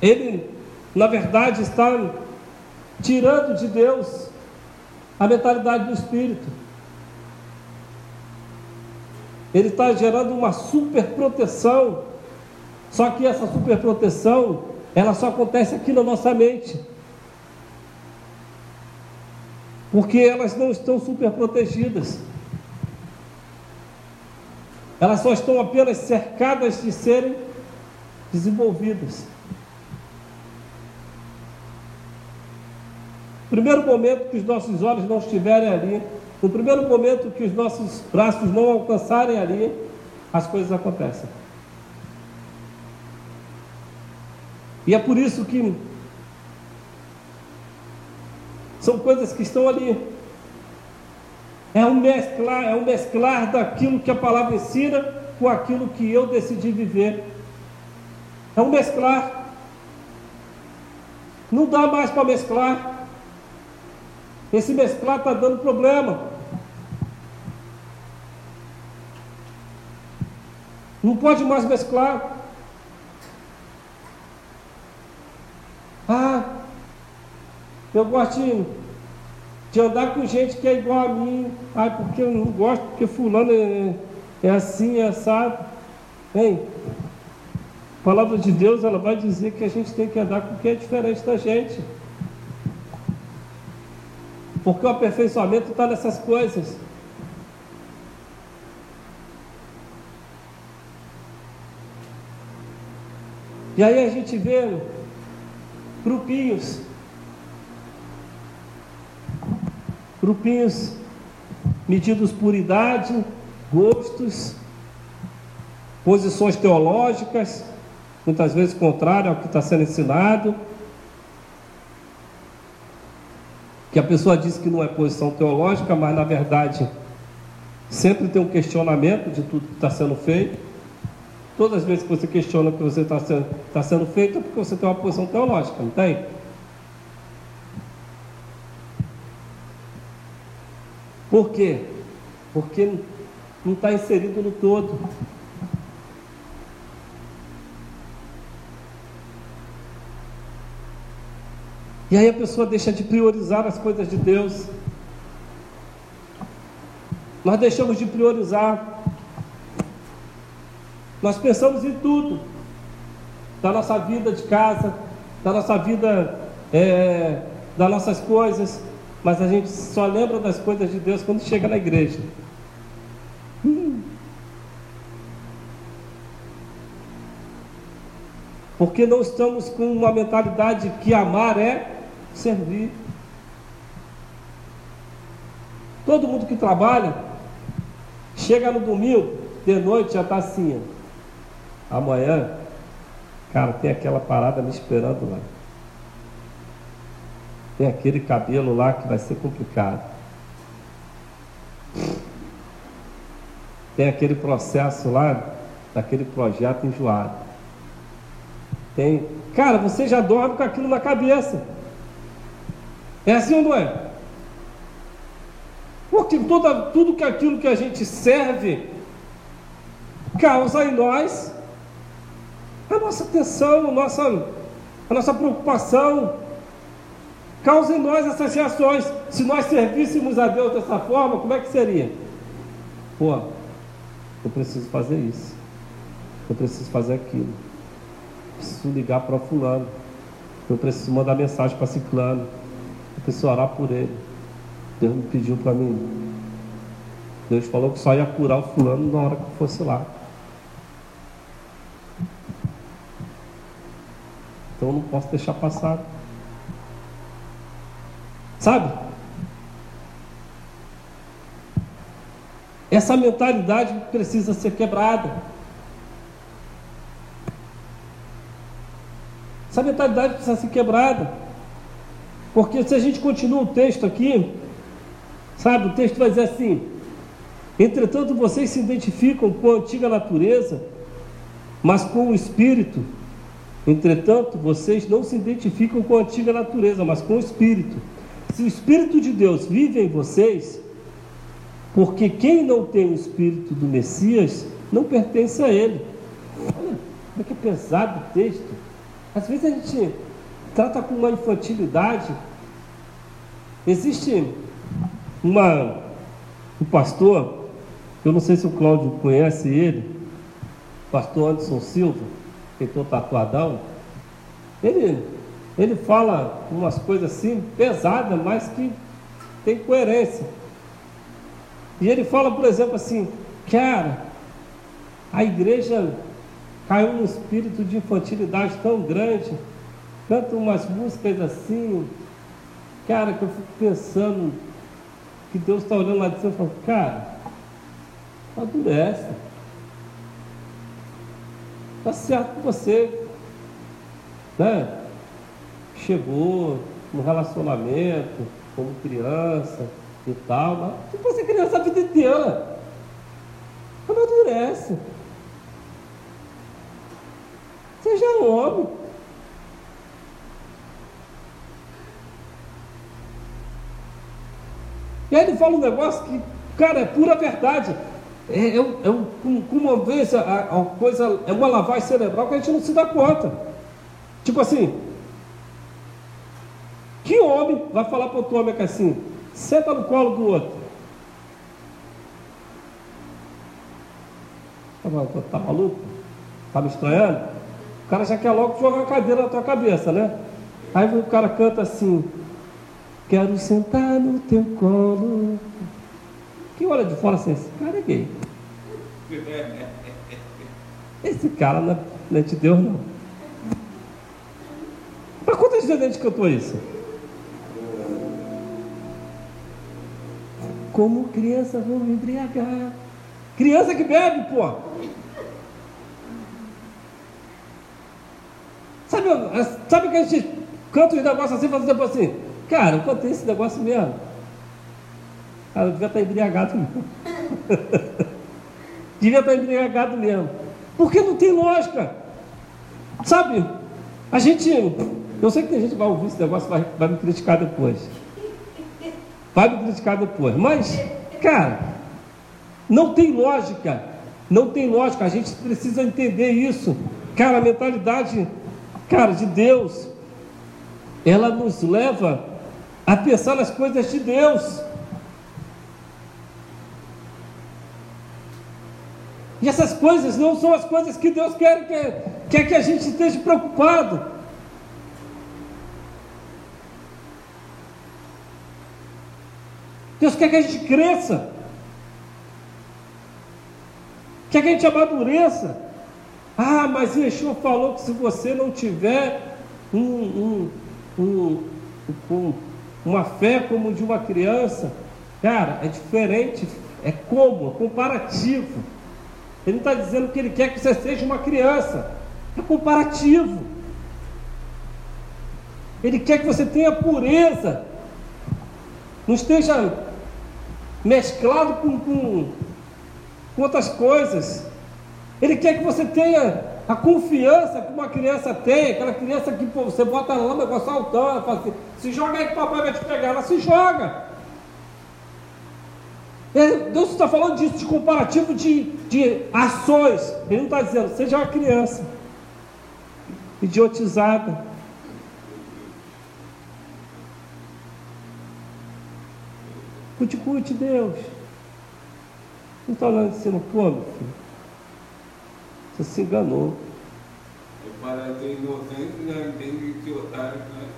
ele, na verdade, está tirando de Deus a mentalidade do espírito. Ele está gerando uma super proteção, só que essa super proteção ela só acontece aqui na nossa mente. Porque elas não estão super protegidas. Elas só estão apenas cercadas de serem desenvolvidas. No primeiro momento que os nossos olhos não estiverem ali, no primeiro momento que os nossos braços não alcançarem ali, as coisas acontecem. E é por isso que são coisas que estão ali. É um mesclar, é um mesclar daquilo que a palavra ensina com aquilo que eu decidi viver. É um mesclar. Não dá mais para mesclar. Esse mesclar está dando problema. Não pode mais mesclar. Ah, eu gosto de, de, andar com gente que é igual a mim. Ah, porque eu não gosto, porque fulano é, é assim, é assado. Hein? A palavra de Deus ela vai dizer que a gente tem que andar com quem é diferente da gente. Porque o aperfeiçoamento está nessas coisas. E aí a gente vê grupinhos. Grupinhos medidos por idade, gostos, posições teológicas, muitas vezes contrário ao que está sendo ensinado. que a pessoa diz que não é posição teológica, mas na verdade sempre tem um questionamento de tudo que está sendo feito. Todas as vezes que você questiona que você está sendo, tá sendo feito, é porque você tem uma posição teológica, não tem? Por quê? Porque não está inserido no todo. E aí a pessoa deixa de priorizar as coisas de Deus. Nós deixamos de priorizar. Nós pensamos em tudo. Da nossa vida de casa, da nossa vida, é, das nossas coisas. Mas a gente só lembra das coisas de Deus quando chega na igreja. Hum. Porque não estamos com uma mentalidade que amar é servir. Todo mundo que trabalha, chega no domingo, de noite já está assim. Amanhã, cara, tem aquela parada me esperando lá. Tem aquele cabelo lá que vai ser complicado. Tem aquele processo lá, daquele projeto enjoado. Tem. Cara, você já dorme com aquilo na cabeça. É assim ou não é? Porque toda, tudo que aquilo que a gente serve causa em nós a nossa atenção, a nossa, a nossa preocupação, causa em nós essas reações. Se nós servíssemos a Deus dessa forma, como é que seria? Pô, eu preciso fazer isso, eu preciso fazer aquilo, preciso ligar para o fulano, eu preciso mandar mensagem para ciclano, eu preciso orar por ele. Deus me pediu para mim. Deus falou que só ia curar o fulano na hora que fosse lá. Então eu não posso deixar passar. Sabe? Essa mentalidade precisa ser quebrada. Essa mentalidade precisa ser quebrada. Porque se a gente continua o texto aqui, sabe, o texto vai dizer assim: Entretanto, vocês se identificam com a antiga natureza, mas com o espírito. Entretanto, vocês não se identificam com a antiga natureza, mas com o espírito. Se o espírito de Deus vive em vocês, porque quem não tem o espírito do Messias não pertence a ele. Olha como é que é pesado o texto. Às vezes a gente trata com uma infantilidade. Existe uma, um pastor, eu não sei se o Cláudio conhece ele, pastor Anderson Silva, estou tatuadão. Ele, ele fala umas coisas assim, pesadas, mas que tem coerência. E ele fala, por exemplo, assim, cara, a igreja caiu num espírito de infantilidade tão grande canta umas músicas assim, cara, que eu fico pensando que Deus está olhando lá de cima e falando, cara, adurece. Está certo com você. Né? Chegou no relacionamento, como criança e tal, mas se você criança a vida inteira, amadurece. Seja homem. E aí ele fala um negócio que, cara, é pura verdade. É, é, é um, uma vez a, coisa, é uma lavagem cerebral que a gente não se dá conta. Tipo assim, que homem vai falar para outro homem que assim, senta no colo do outro? Tá, tá maluco? Tá me estranhando? O cara já quer logo jogar a cadeira na tua cabeça, né? Aí o cara canta assim, Quero sentar no teu colo. Que olha de fora assim, esse cara é gay. Esse cara não é de Deus, não. Para quantas vezes a gente cantou isso? Como criança vou me embriagar. Criança que bebe, pô. Sabe, sabe que a gente canta os negócios assim, fazendo assim? Cara, eu contei esse negócio mesmo. Cara, eu devia estar embriagado mesmo. devia estar embriagado mesmo. Porque não tem lógica. Sabe? A gente. Eu sei que tem gente que vai ouvir esse negócio vai, vai me criticar depois. Vai me criticar depois. Mas, cara, não tem lógica. Não tem lógica. A gente precisa entender isso. Cara, a mentalidade, cara, de Deus, ela nos leva a pensar nas coisas de Deus. E essas coisas não são as coisas que Deus quer que, quer que a gente esteja preocupado. Deus quer que a gente cresça. Quer que a gente amadureça. Ah, mas Yeshua falou que se você não tiver um, um, um, um, uma fé como de uma criança, cara, é diferente, é como, é comparativo. Ele não está dizendo que ele quer que você seja uma criança. É comparativo. Ele quer que você tenha pureza. Não esteja mesclado com, com, com outras coisas. Ele quer que você tenha a confiança que uma criança tem, aquela criança que pô, você bota na lama, vai saltando, fala assim, se joga aí que papai vai te pegar, ela se joga. Deus está falando disso, de comparativo de, de ações. Ele não está dizendo, seja uma criança idiotizada. Cuide-cuide, Deus. Não está olhando dizendo, pô, meu filho, você se enganou. Parece inocente, né? Tem que otário, né?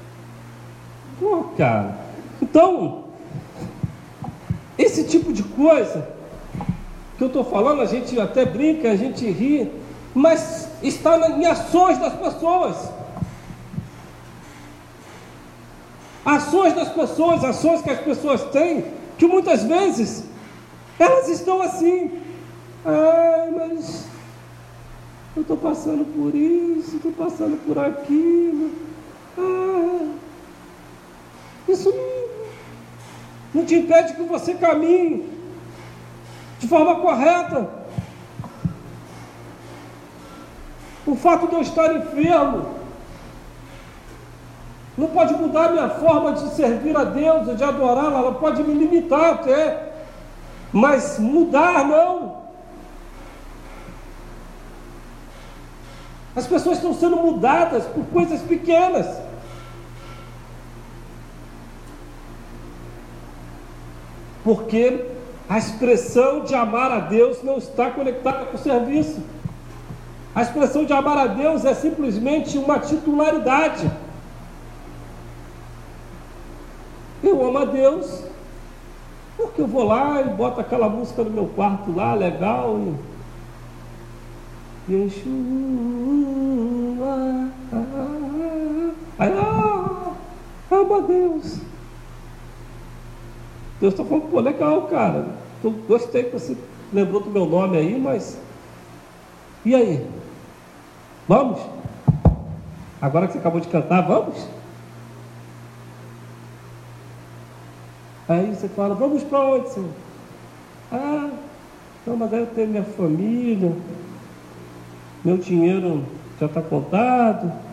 Pô, cara. Então, esse tipo de coisa que eu estou falando, a gente até brinca, a gente ri, mas está em ações das pessoas. Ações das pessoas, ações que as pessoas têm, que muitas vezes elas estão assim. Ai, mas eu estou passando por isso, estou passando por aquilo. Ah, isso não não te impede que você caminhe de forma correta. O fato de eu estar enfermo não pode mudar a minha forma de servir a Deus, de adorá-la, ela pode me limitar até, mas mudar não. As pessoas estão sendo mudadas por coisas pequenas. Porque a expressão de amar a Deus não está conectada com o serviço. A expressão de amar a Deus é simplesmente uma titularidade. Eu amo a Deus, porque eu vou lá e boto aquela música no meu quarto lá, legal, e. Yeshua, aí, ah, amo a Deus. Deus está falando, pô, legal, cara. Eu gostei que você lembrou do meu nome aí, mas. E aí? Vamos? Agora que você acabou de cantar, vamos? Aí você fala, vamos para onde, Senhor? Ah, não, mas aí eu tenho minha família, meu dinheiro já está contado.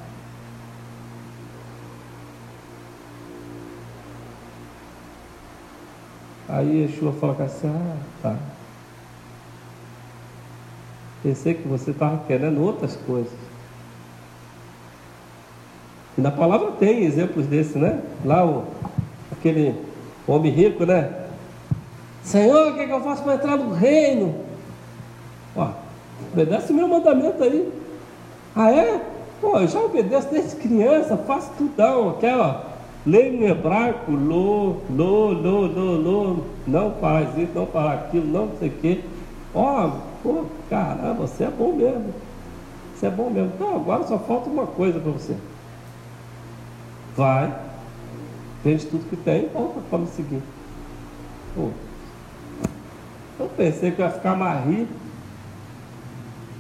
Aí Yeshua fala assim, ah, tá. Pensei que você estava querendo outras coisas. E na palavra tem exemplos desse, né? Lá o, aquele homem rico, né? Senhor, o que, é que eu faço para entrar no reino? Ó, obedece o meu mandamento aí. Ah é? Pô, eu já obedeço desde criança, faço tudão, aquela Leia no hebraico, lo, lo, lo, lo, lo, não faz isso, não faz aquilo, não sei o quê. Ó, pô, caramba, você é bom mesmo. Você é bom mesmo. Então agora só falta uma coisa para você. Vai, vende tudo que tem e volta para me seguir. Pô. Eu pensei que ia ficar mais rico.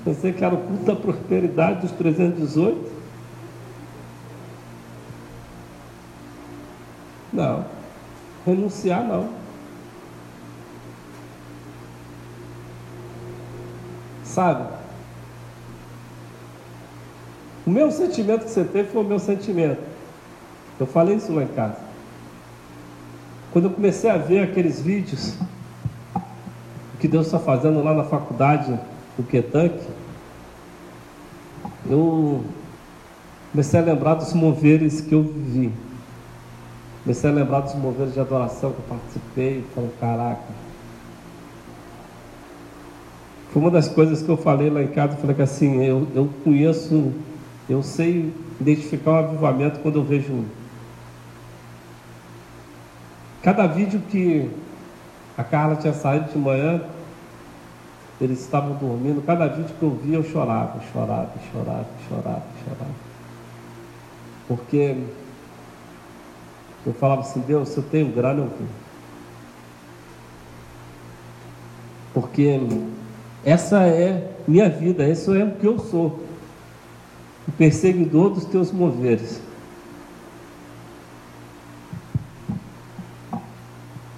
Pensei que era o culto da prosperidade dos 318. Não. Renunciar não. Sabe? O meu sentimento que você teve foi o meu sentimento. Eu falei isso lá em casa. Quando eu comecei a ver aqueles vídeos que Deus está fazendo lá na faculdade do Kentucky, eu comecei a lembrar dos moveres que eu vivi. Comecei a lembrar dos moveres de adoração que eu participei. Falei, caraca. Foi uma das coisas que eu falei lá em casa. Eu falei que assim, eu, eu conheço, eu sei identificar um avivamento quando eu vejo um. Cada vídeo que a Carla tinha saído de manhã, eles estavam dormindo, cada vídeo que eu via eu chorava, chorava, chorava, chorava, chorava. Porque eu falava assim, Deus, se eu tenho grana, eu vou. Porque essa é minha vida, isso é o que eu sou. O perseguidor dos teus moveres.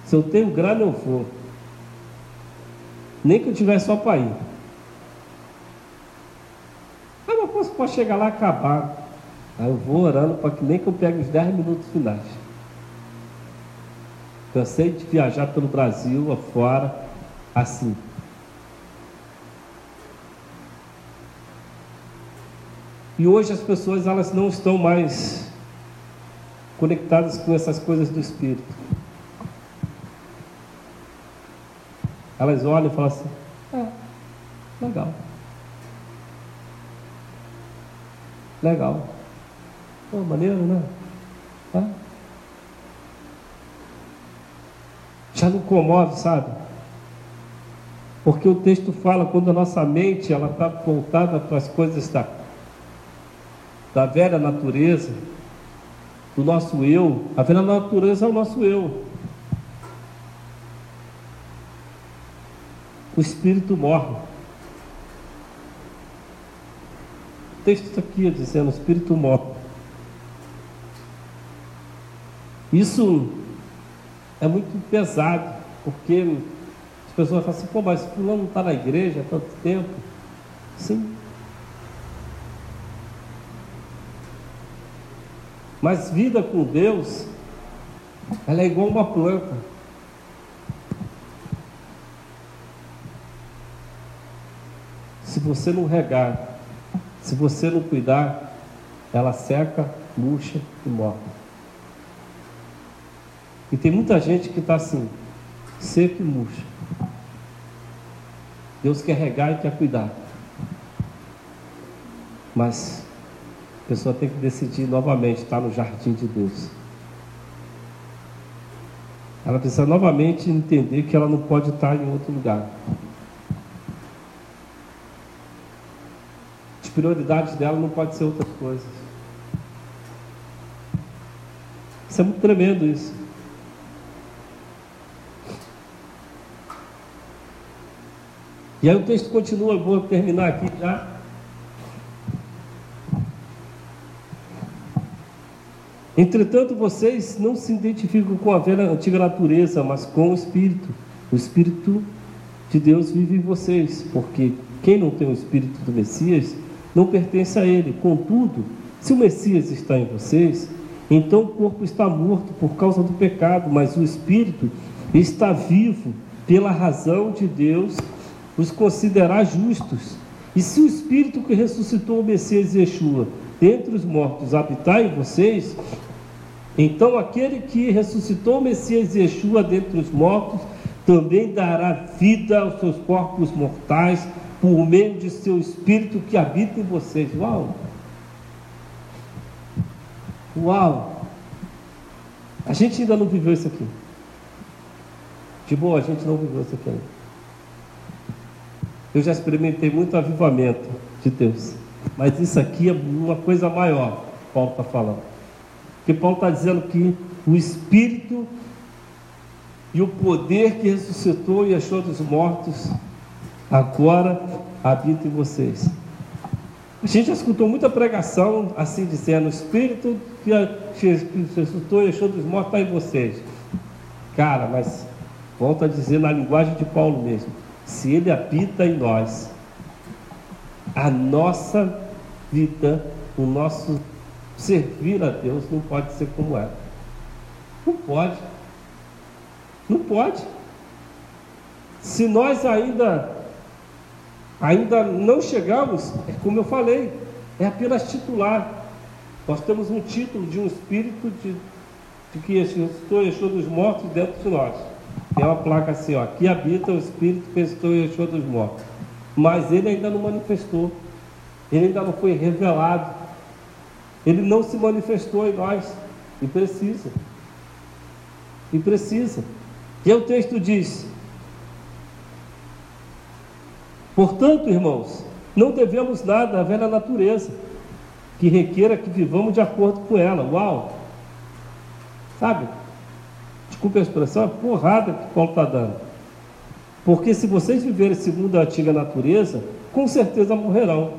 Se eu tenho grana, eu vou. Nem que eu tiver só para ir. Aí eu posso, posso chegar lá e acabar. Aí eu vou orando para que nem que eu pegue os 10 minutos finais. Cansei de viajar pelo Brasil afora assim. E hoje as pessoas elas não estão mais conectadas com essas coisas do Espírito. Elas olham e falam assim: é, legal. Legal. Pô, maneiro, né? Tá? Já não comove, sabe? Porque o texto fala quando a nossa mente ela está voltada para as coisas da, da velha natureza, do nosso eu. A velha natureza é o nosso eu. o espírito morre. O texto está aqui dizendo: o espírito morre. Isso é muito pesado, porque as pessoas falam assim: pô, mas Fulano não está na igreja há tanto tempo. Sim. Mas vida com Deus, ela é igual uma planta. Se você não regar, se você não cuidar, ela seca, murcha e morre. E tem muita gente que está assim, seco e murcha. Deus quer regar e quer cuidar. Mas a pessoa tem que decidir novamente estar no jardim de Deus. Ela precisa novamente entender que ela não pode estar em outro lugar. As prioridades dela não pode ser outras coisas. Isso é muito tremendo isso. E aí o texto continua, vou terminar aqui já. Entretanto, vocês não se identificam com a velha antiga natureza, mas com o Espírito. O Espírito de Deus vive em vocês, porque quem não tem o Espírito do Messias não pertence a ele. Contudo, se o Messias está em vocês, então o corpo está morto por causa do pecado, mas o espírito está vivo pela razão de Deus os considerar justos. E se o espírito que ressuscitou o Messias Yeshua dentre os mortos habitar em vocês, então aquele que ressuscitou o Messias Yeshua dentre os mortos também dará vida aos seus corpos mortais por meio de seu Espírito que habita em vocês. Uau! Uau! A gente ainda não viveu isso aqui. De boa, a gente não viveu isso aqui ainda. Eu já experimentei muito avivamento de Deus. Mas isso aqui é uma coisa maior, Paulo está falando. Porque Paulo está dizendo que o Espírito e o poder que ressuscitou e achou dos mortos agora habita em vocês. A gente já escutou muita pregação assim dizendo, o Espírito que ressuscitou e deixou dos mortos está em vocês. Cara, mas volta a dizer na linguagem de Paulo mesmo, se ele habita em nós, a nossa vida, o nosso servir a Deus não pode ser como é. Não pode. Não pode. Se nós ainda ainda não chegamos, é como eu falei, é apenas titular. Nós temos um título de um espírito de, de que ressuscitou e dos mortos dentro de nós. Tem uma placa assim, ó, aqui habita o espírito que ressuscitou e dos mortos. Mas ele ainda não manifestou. Ele ainda não foi revelado. Ele não se manifestou em nós. E precisa. E precisa. E o texto diz: Portanto, irmãos, não devemos nada à velha natureza, que requeira que vivamos de acordo com ela. Uau! Sabe? Desculpe a expressão, é porrada que Paulo está dando. Porque se vocês viverem segundo a antiga natureza, com certeza morrerão.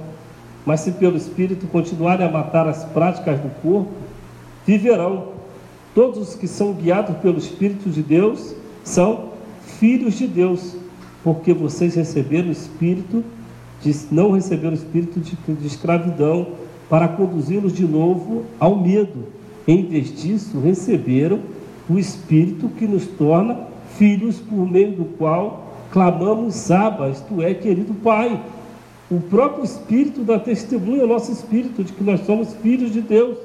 Mas se pelo Espírito continuarem a matar as práticas do corpo, viverão. Todos os que são guiados pelo Espírito de Deus são filhos de Deus porque vocês receberam o espírito, de, não receberam o espírito de, de escravidão para conduzi-los de novo ao medo. Em vez disso, receberam o espírito que nos torna filhos, por meio do qual clamamos Saba, isto é, querido Pai. O próprio Espírito dá testemunho ao nosso espírito de que nós somos filhos de Deus.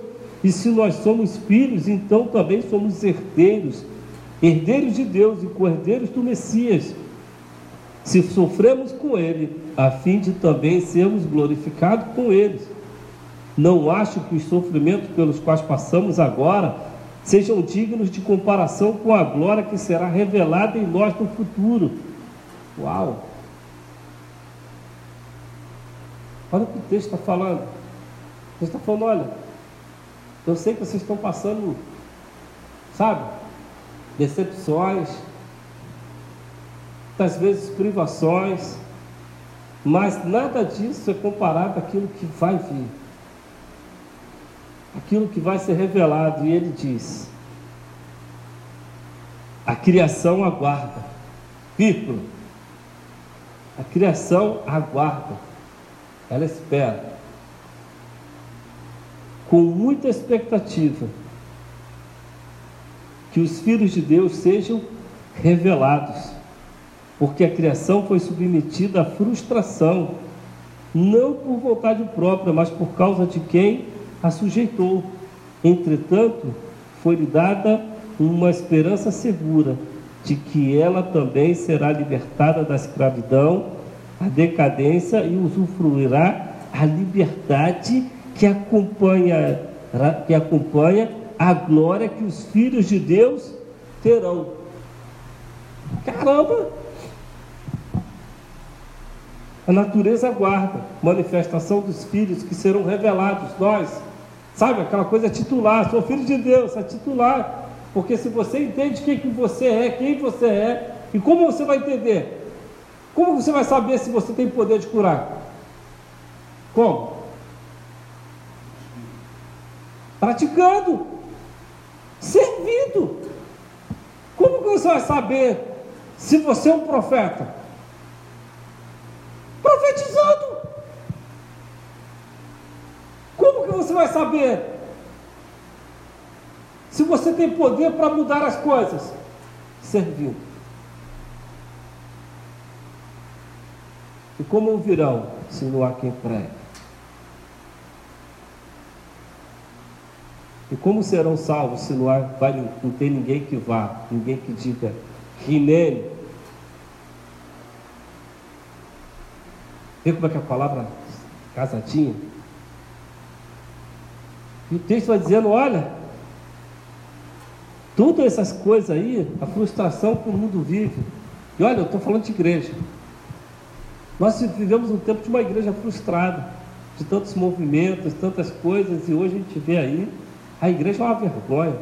E se nós somos filhos, então também somos herdeiros, herdeiros de Deus e co-herdeiros do Messias se sofremos com Ele, a fim de também sermos glorificados com eles. Não acho que os sofrimentos pelos quais passamos agora sejam dignos de comparação com a glória que será revelada em nós no futuro. Uau! Olha o que o texto está falando. O texto está falando, olha, eu sei que vocês estão passando, sabe, decepções, muitas vezes privações, mas nada disso é comparado àquilo que vai vir, aquilo que vai ser revelado. E ele diz: a criação aguarda, vírgula, a criação aguarda, ela espera, com muita expectativa, que os filhos de Deus sejam revelados porque a criação foi submetida à frustração, não por vontade própria, mas por causa de quem a sujeitou. Entretanto, foi-lhe dada uma esperança segura de que ela também será libertada da escravidão, a decadência e usufruirá a liberdade que acompanha, que acompanha a glória que os filhos de Deus terão. Caramba! A natureza aguarda manifestação dos filhos que serão revelados. Nós, sabe, aquela coisa titular, sou filho de Deus, é titular. Porque se você entende quem que você é, quem você é, e como você vai entender? Como você vai saber se você tem poder de curar? Como? Praticando, servindo. Como que você vai saber se você é um profeta? profetizando. Como que você vai saber se você tem poder para mudar as coisas? Servindo. E como ouvirão se não há quem prega? E como serão salvos se não, há, vai, não tem ninguém que vá, ninguém que diga, Rinene, Vê como é que a palavra casadinha. E o texto vai dizendo: olha, todas essas coisas aí, a frustração que o mundo vive. E olha, eu estou falando de igreja. Nós vivemos um tempo de uma igreja frustrada, de tantos movimentos, tantas coisas, e hoje a gente vê aí, a igreja é uma vergonha.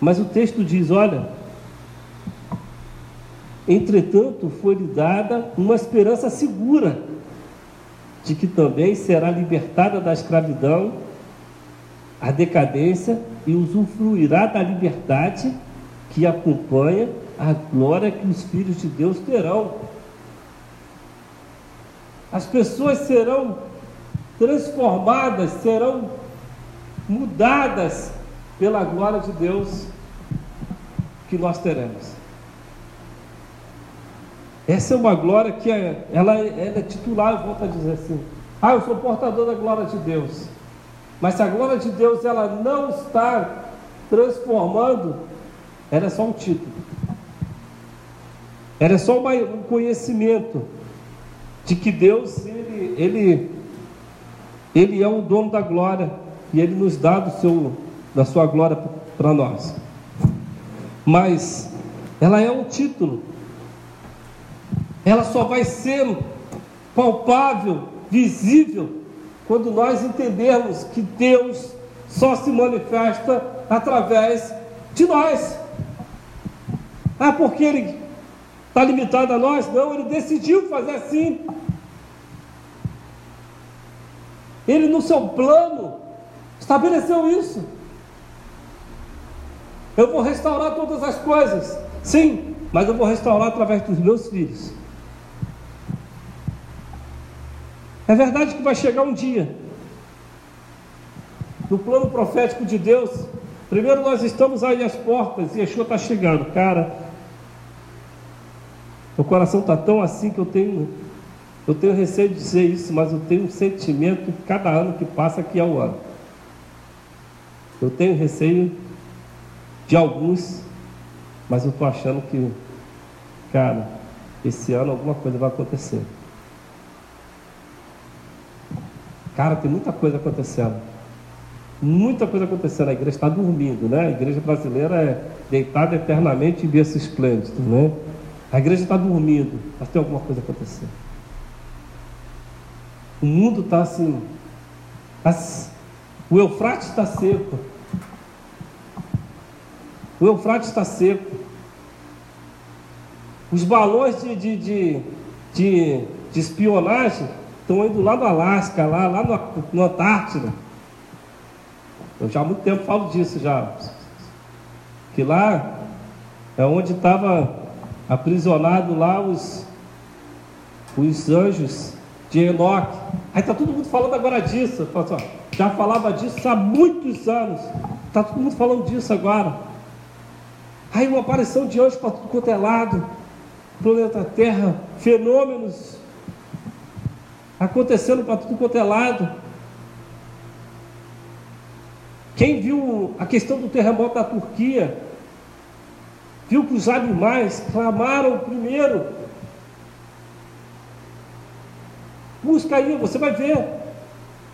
Mas o texto diz: olha, Entretanto, foi-lhe dada uma esperança segura de que também será libertada da escravidão, a decadência e usufruirá da liberdade que acompanha a glória que os filhos de Deus terão. As pessoas serão transformadas, serão mudadas pela glória de Deus que nós teremos. Essa é uma glória que é, ela, ela é titular, eu volto a dizer assim. Ah, eu sou portador da glória de Deus. Mas se a glória de Deus ela não está transformando, ela é só um título. Ela é só uma, um conhecimento de que Deus ele, ele, ele é o dono da glória e ele nos dá do seu, da sua glória para nós. Mas ela é um título. Ela só vai ser palpável, visível, quando nós entendermos que Deus só se manifesta através de nós. Ah, porque Ele está limitado a nós? Não, Ele decidiu fazer assim. Ele, no seu plano, estabeleceu isso. Eu vou restaurar todas as coisas. Sim, mas eu vou restaurar através dos meus filhos. É verdade que vai chegar um dia, no plano profético de Deus, primeiro nós estamos aí às portas e Yeshua está chegando. Cara, o coração está tão assim que eu tenho, eu tenho receio de dizer isso, mas eu tenho um sentimento cada ano que passa que é o ano. Eu tenho receio de alguns, mas eu estou achando que, cara, esse ano alguma coisa vai acontecer. Cara, tem muita coisa acontecendo. Muita coisa acontecendo. A igreja está dormindo, né? A igreja brasileira é deitada eternamente em berço esplêndido, né? A igreja está dormindo, mas tem alguma coisa acontecendo. O mundo está assim. As, o Eufrates está seco. O Eufrates está seco. Os balões de, de, de, de, de espionagem estão indo lá no Alasca, lá, lá no, no Antártida. Eu já há muito tempo falo disso já. Que lá é onde estava aprisionado lá os, os anjos de Enoque. Aí está todo mundo falando agora disso. Assim, já falava disso há muitos anos. Está todo mundo falando disso agora. Aí uma aparição de anjos para tudo quanto é lado. Planeta Terra, fenômenos acontecendo para tudo quanto é lado. Quem viu a questão do terremoto da Turquia, viu que os animais clamaram primeiro. Busca aí, você vai ver.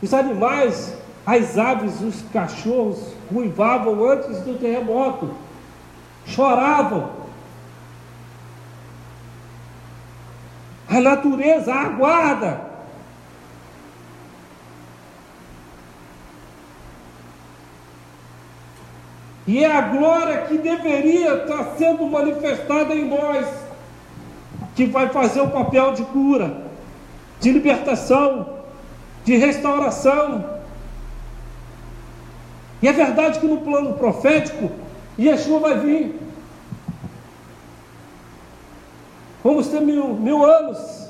Os animais, as aves, os cachorros ruivavam antes do terremoto, choravam. A natureza aguarda E é a glória que deveria estar sendo manifestada em nós, que vai fazer o papel de cura, de libertação, de restauração. E é verdade que no plano profético, Yeshua vai vir. Vamos ter mil, mil anos,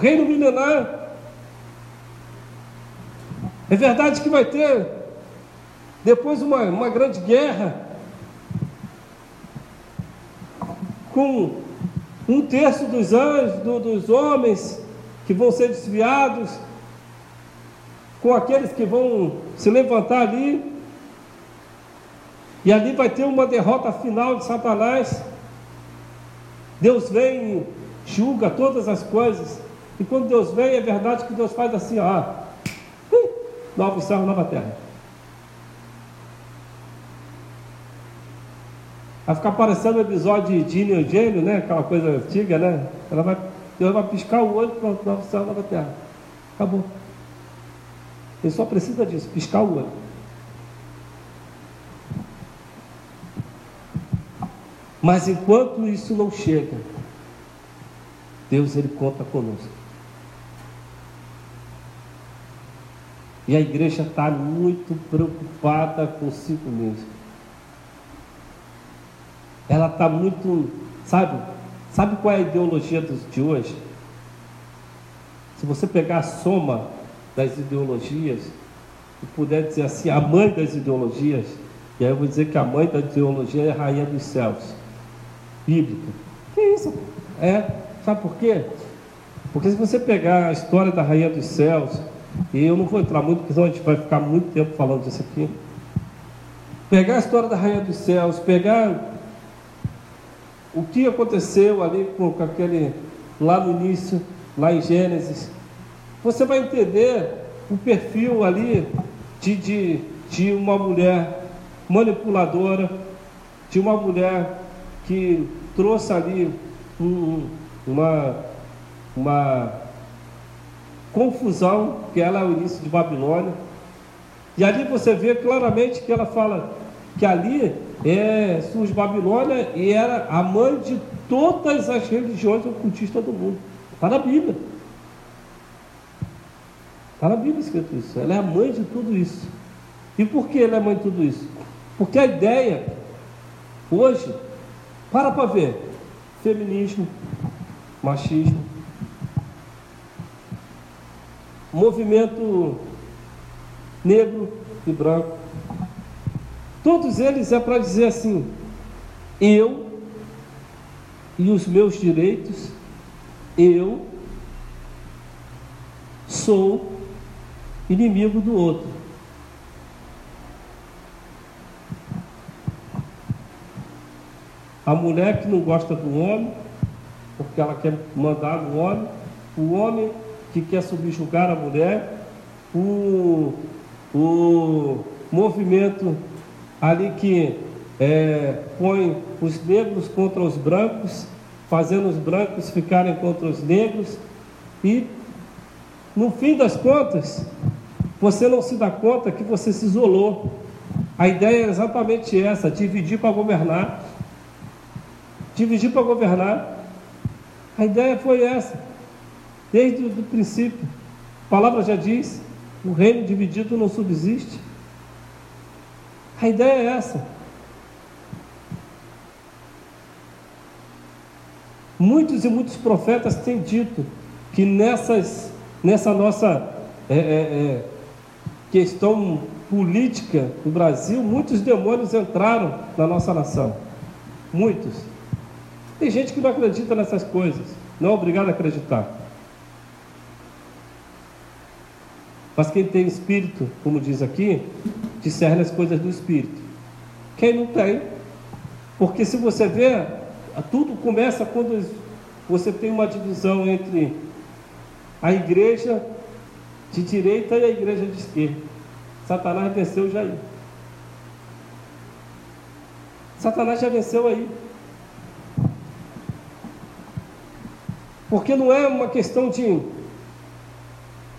reino milenar. É verdade que vai ter depois uma, uma grande guerra com um terço dos anjos, do, dos homens que vão ser desviados, com aqueles que vão se levantar ali, e ali vai ter uma derrota final de Satanás. Deus vem, julga todas as coisas, e quando Deus vem, é verdade que Deus faz assim, ó, novo céu, nova terra. Vai ficar parecendo o episódio de Dini e Gênio, né? Aquela coisa antiga, né? Ela vai, Deus vai piscar o olho para o céu, nova terra. Acabou. Ele só precisa disso, piscar o olho. Mas enquanto isso não chega, Deus ele conta conosco. E a igreja está muito preocupada consigo mesmo. Ela está muito, sabe? Sabe qual é a ideologia de hoje? Se você pegar a soma das ideologias, e puder dizer assim, a mãe das ideologias, e aí eu vou dizer que a mãe da ideologia é a rainha dos céus, bíblica. Que isso? É, sabe por quê? Porque se você pegar a história da rainha dos céus, e eu não vou entrar muito, porque senão a gente vai ficar muito tempo falando disso aqui. Pegar a história da rainha dos céus, pegar o que aconteceu ali com, aquele, lá no início, lá em Gênesis, você vai entender o perfil ali de, de, de uma mulher manipuladora, de uma mulher que trouxe ali um, uma, uma confusão, que ela é o início de Babilônia. E ali você vê claramente que ela fala que ali é, surge Babilônia e era a mãe de todas as religiões ocultistas do mundo. Está na Bíblia. Está na Bíblia escrito isso. Ela é a mãe de tudo isso. E por que ela é mãe de tudo isso? Porque a ideia, hoje, para para ver, feminismo, machismo, movimento negro e branco, todos eles é para dizer assim: eu e os meus direitos, eu sou inimigo do outro. A mulher que não gosta do homem, porque ela quer mandar no homem, o homem que quer subjugar a mulher, o, o movimento ali que é, põe os negros contra os brancos, fazendo os brancos ficarem contra os negros, e no fim das contas, você não se dá conta que você se isolou. A ideia é exatamente essa: dividir para governar. Dividir para governar. A ideia foi essa, desde o princípio. A palavra já diz: o reino dividido não subsiste. A ideia é essa. Muitos e muitos profetas têm dito que nessas, nessa nossa é, é, é, questão política no Brasil, muitos demônios entraram na nossa nação. Muitos. Tem gente que não acredita nessas coisas, não é obrigado a acreditar. Mas quem tem espírito, como diz aqui, discerne as coisas do espírito. Quem não tem, porque se você vê, tudo começa quando você tem uma divisão entre a igreja de direita e a igreja de esquerda. Satanás venceu já aí. Satanás já venceu aí. Porque não é uma questão de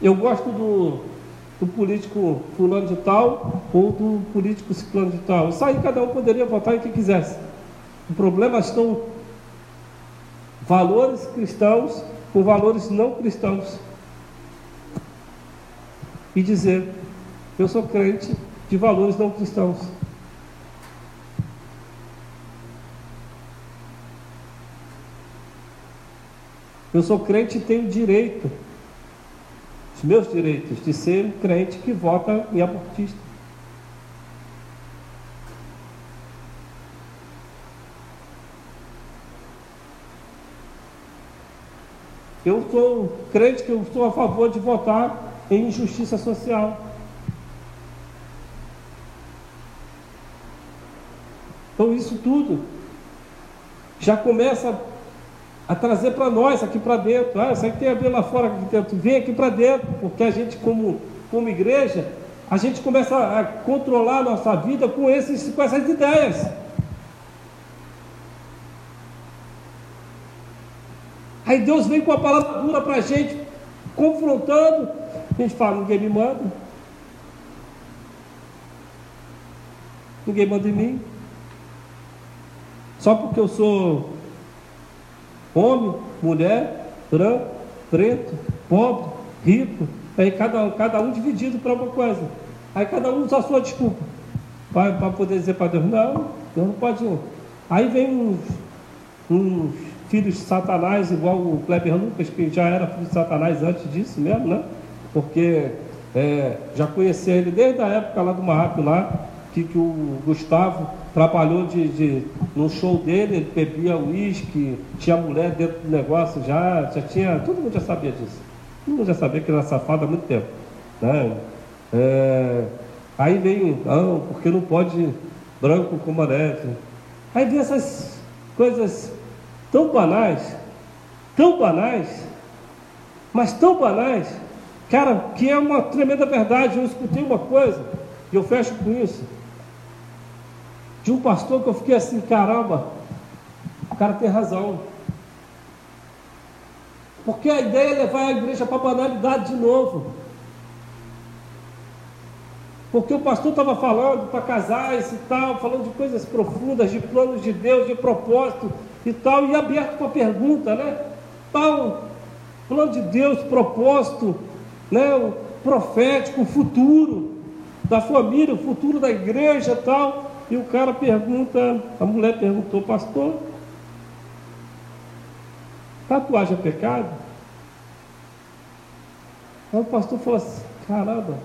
eu gosto do, do político fulano de tal ou do político ciclano de tal. Isso aí cada um poderia votar em quem quisesse. O problema estão valores cristãos com valores não cristãos e dizer: Eu sou crente de valores não cristãos. Eu sou crente e tenho direito, os meus direitos, de ser crente que vota em abortista. Eu sou crente que eu estou a favor de votar em injustiça social. Então isso tudo já começa a trazer para nós aqui para dentro. Ah, isso aí tem a ver lá fora aqui dentro. Vem aqui para dentro, porque a gente como, como igreja, a gente começa a controlar a nossa vida com, esses, com essas ideias. Aí Deus vem com a palavra dura para a gente, confrontando, a gente fala, ninguém me manda. Ninguém manda em mim. Só porque eu sou homem, mulher, branco, preto, pobre, rico, aí cada, cada um dividido para uma coisa. Aí cada um usa a sua desculpa para poder dizer para Deus, não, Deus não pode. Aí vem uns, uns filhos de Satanás, igual o Kleber Lucas, que já era filho de Satanás antes disso mesmo, né? Porque é, já conhecia ele desde a época lá do Marraco lá, que, que o Gustavo trabalhou de, de no show dele, ele bebia uísque, tinha mulher dentro do negócio já, já tinha, todo mundo já sabia disso. Todo mundo já sabia que era safado há muito tempo. Né? É, aí vem, não, porque não pode branco como a neve. Aí vem essas coisas tão banais, tão banais, mas tão banais, cara, que é uma tremenda verdade. Eu escutei uma coisa, e eu fecho com isso de um pastor que eu fiquei assim, caramba, o cara tem razão. Porque a ideia é levar a igreja para a banalidade de novo. Porque o pastor estava falando para casais e tal, falando de coisas profundas, de planos de Deus, de propósito e tal, e aberto para pergunta, né? Tal, plano de Deus, propósito, né? O profético, o futuro da família, o futuro da igreja tal. E o cara pergunta, a mulher perguntou, pastor, tatuagem é pecado? Aí o pastor falou assim, caramba,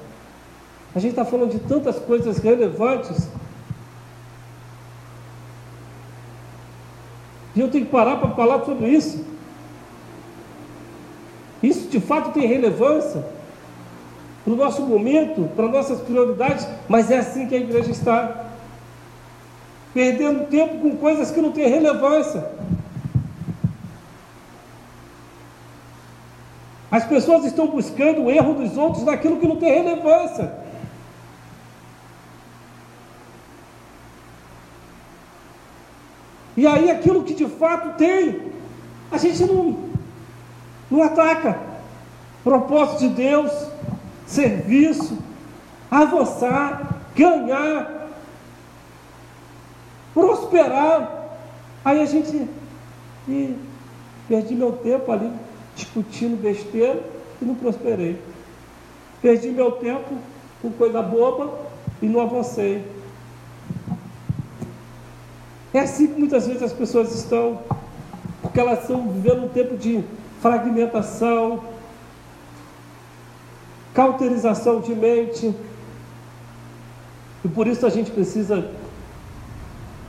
a gente está falando de tantas coisas relevantes. E eu tenho que parar para falar sobre isso. Isso de fato tem relevância para o nosso momento, para nossas prioridades, mas é assim que a igreja está perdendo tempo com coisas que não têm relevância. As pessoas estão buscando o erro dos outros naquilo que não tem relevância. E aí aquilo que de fato tem, a gente não, não ataca. Propósito de Deus, serviço, avançar, ganhar, prosperar. Aí a gente e perdi meu tempo ali discutindo besteira e não prosperei. Perdi meu tempo com coisa boba e não avancei. É assim que muitas vezes as pessoas estão, porque elas estão vivendo um tempo de fragmentação, cauterização de mente. E por isso a gente precisa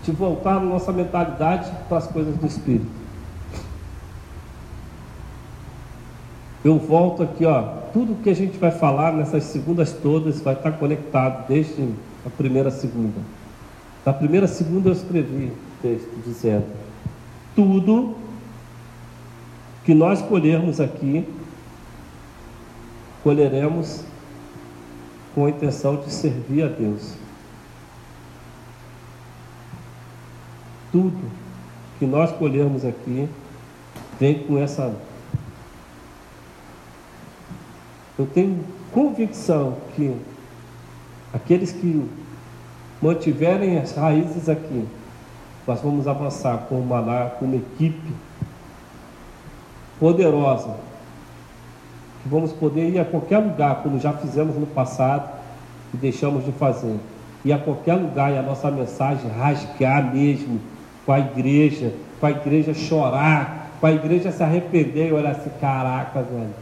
de voltar nossa mentalidade para as coisas do Espírito. Eu volto aqui, ó. Tudo que a gente vai falar nessas segundas todas vai estar conectado desde a primeira segunda. Da primeira segunda eu escrevi texto dizendo: tudo que nós colhermos aqui, colheremos com a intenção de servir a Deus. Tudo que nós colhermos aqui vem com essa. Eu tenho convicção que aqueles que mantiverem as raízes aqui, nós vamos avançar com uma, com uma equipe poderosa, que vamos poder ir a qualquer lugar, como já fizemos no passado e deixamos de fazer. Ir a qualquer lugar e a nossa mensagem rasgar mesmo com a igreja, com a igreja chorar, com a igreja se arrepender e olhar assim, caraca, velho,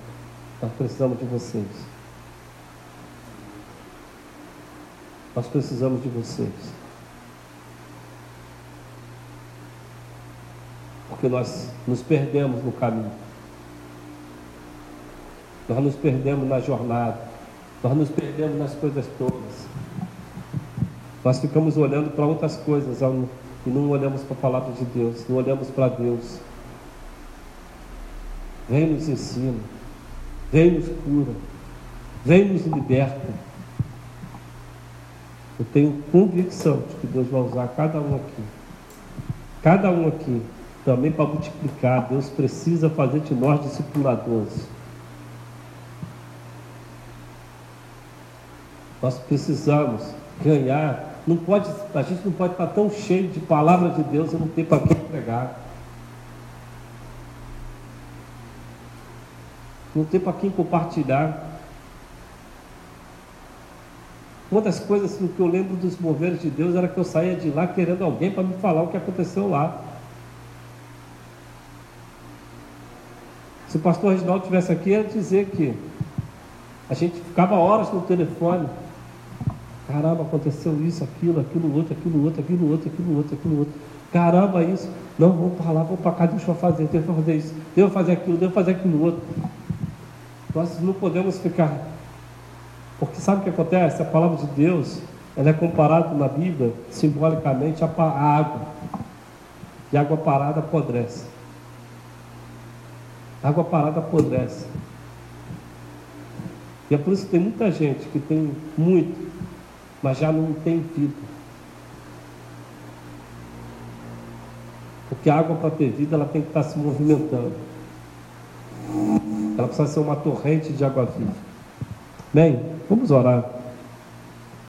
nós precisamos de vocês. Nós precisamos de vocês. Porque nós nos perdemos no caminho. Nós nos perdemos na jornada. Nós nos perdemos nas coisas todas. Nós ficamos olhando para outras coisas e não olhamos para a palavra de Deus, não olhamos para Deus. Vem nos ensina, vem nos cura, vem nos liberta. Eu tenho convicção de que Deus vai usar cada um aqui. Cada um aqui também para multiplicar. Deus precisa fazer de nós discipuladores. Nós precisamos ganhar não pode, a gente não pode estar tão cheio de palavra de Deus e não ter para quem pregar. não tem para quem compartilhar. Uma das coisas que eu lembro dos moveres de Deus era que eu saía de lá querendo alguém para me falar o que aconteceu lá. Se o pastor Reginaldo estivesse aqui, ia dizer que a gente ficava horas no telefone. Caramba, aconteceu isso, aquilo, aquilo outro, aquilo outro, aquilo outro, aquilo outro, aquilo outro. Caramba, isso. Não, vamos para lá, vamos para cá, deixa eu fazer, deixa eu fazer isso, deixa eu fazer aquilo, deixa eu fazer aquilo outro. Nós não podemos ficar. Porque sabe o que acontece? A palavra de Deus ela é comparada na Bíblia, simbolicamente, à água. E água parada apodrece. Água parada apodrece. E é por isso que tem muita gente que tem muito, mas já não tem vida. Porque a água para ter vida, ela tem que estar se movimentando. Ela precisa ser uma torrente de água viva. Bem, vamos orar.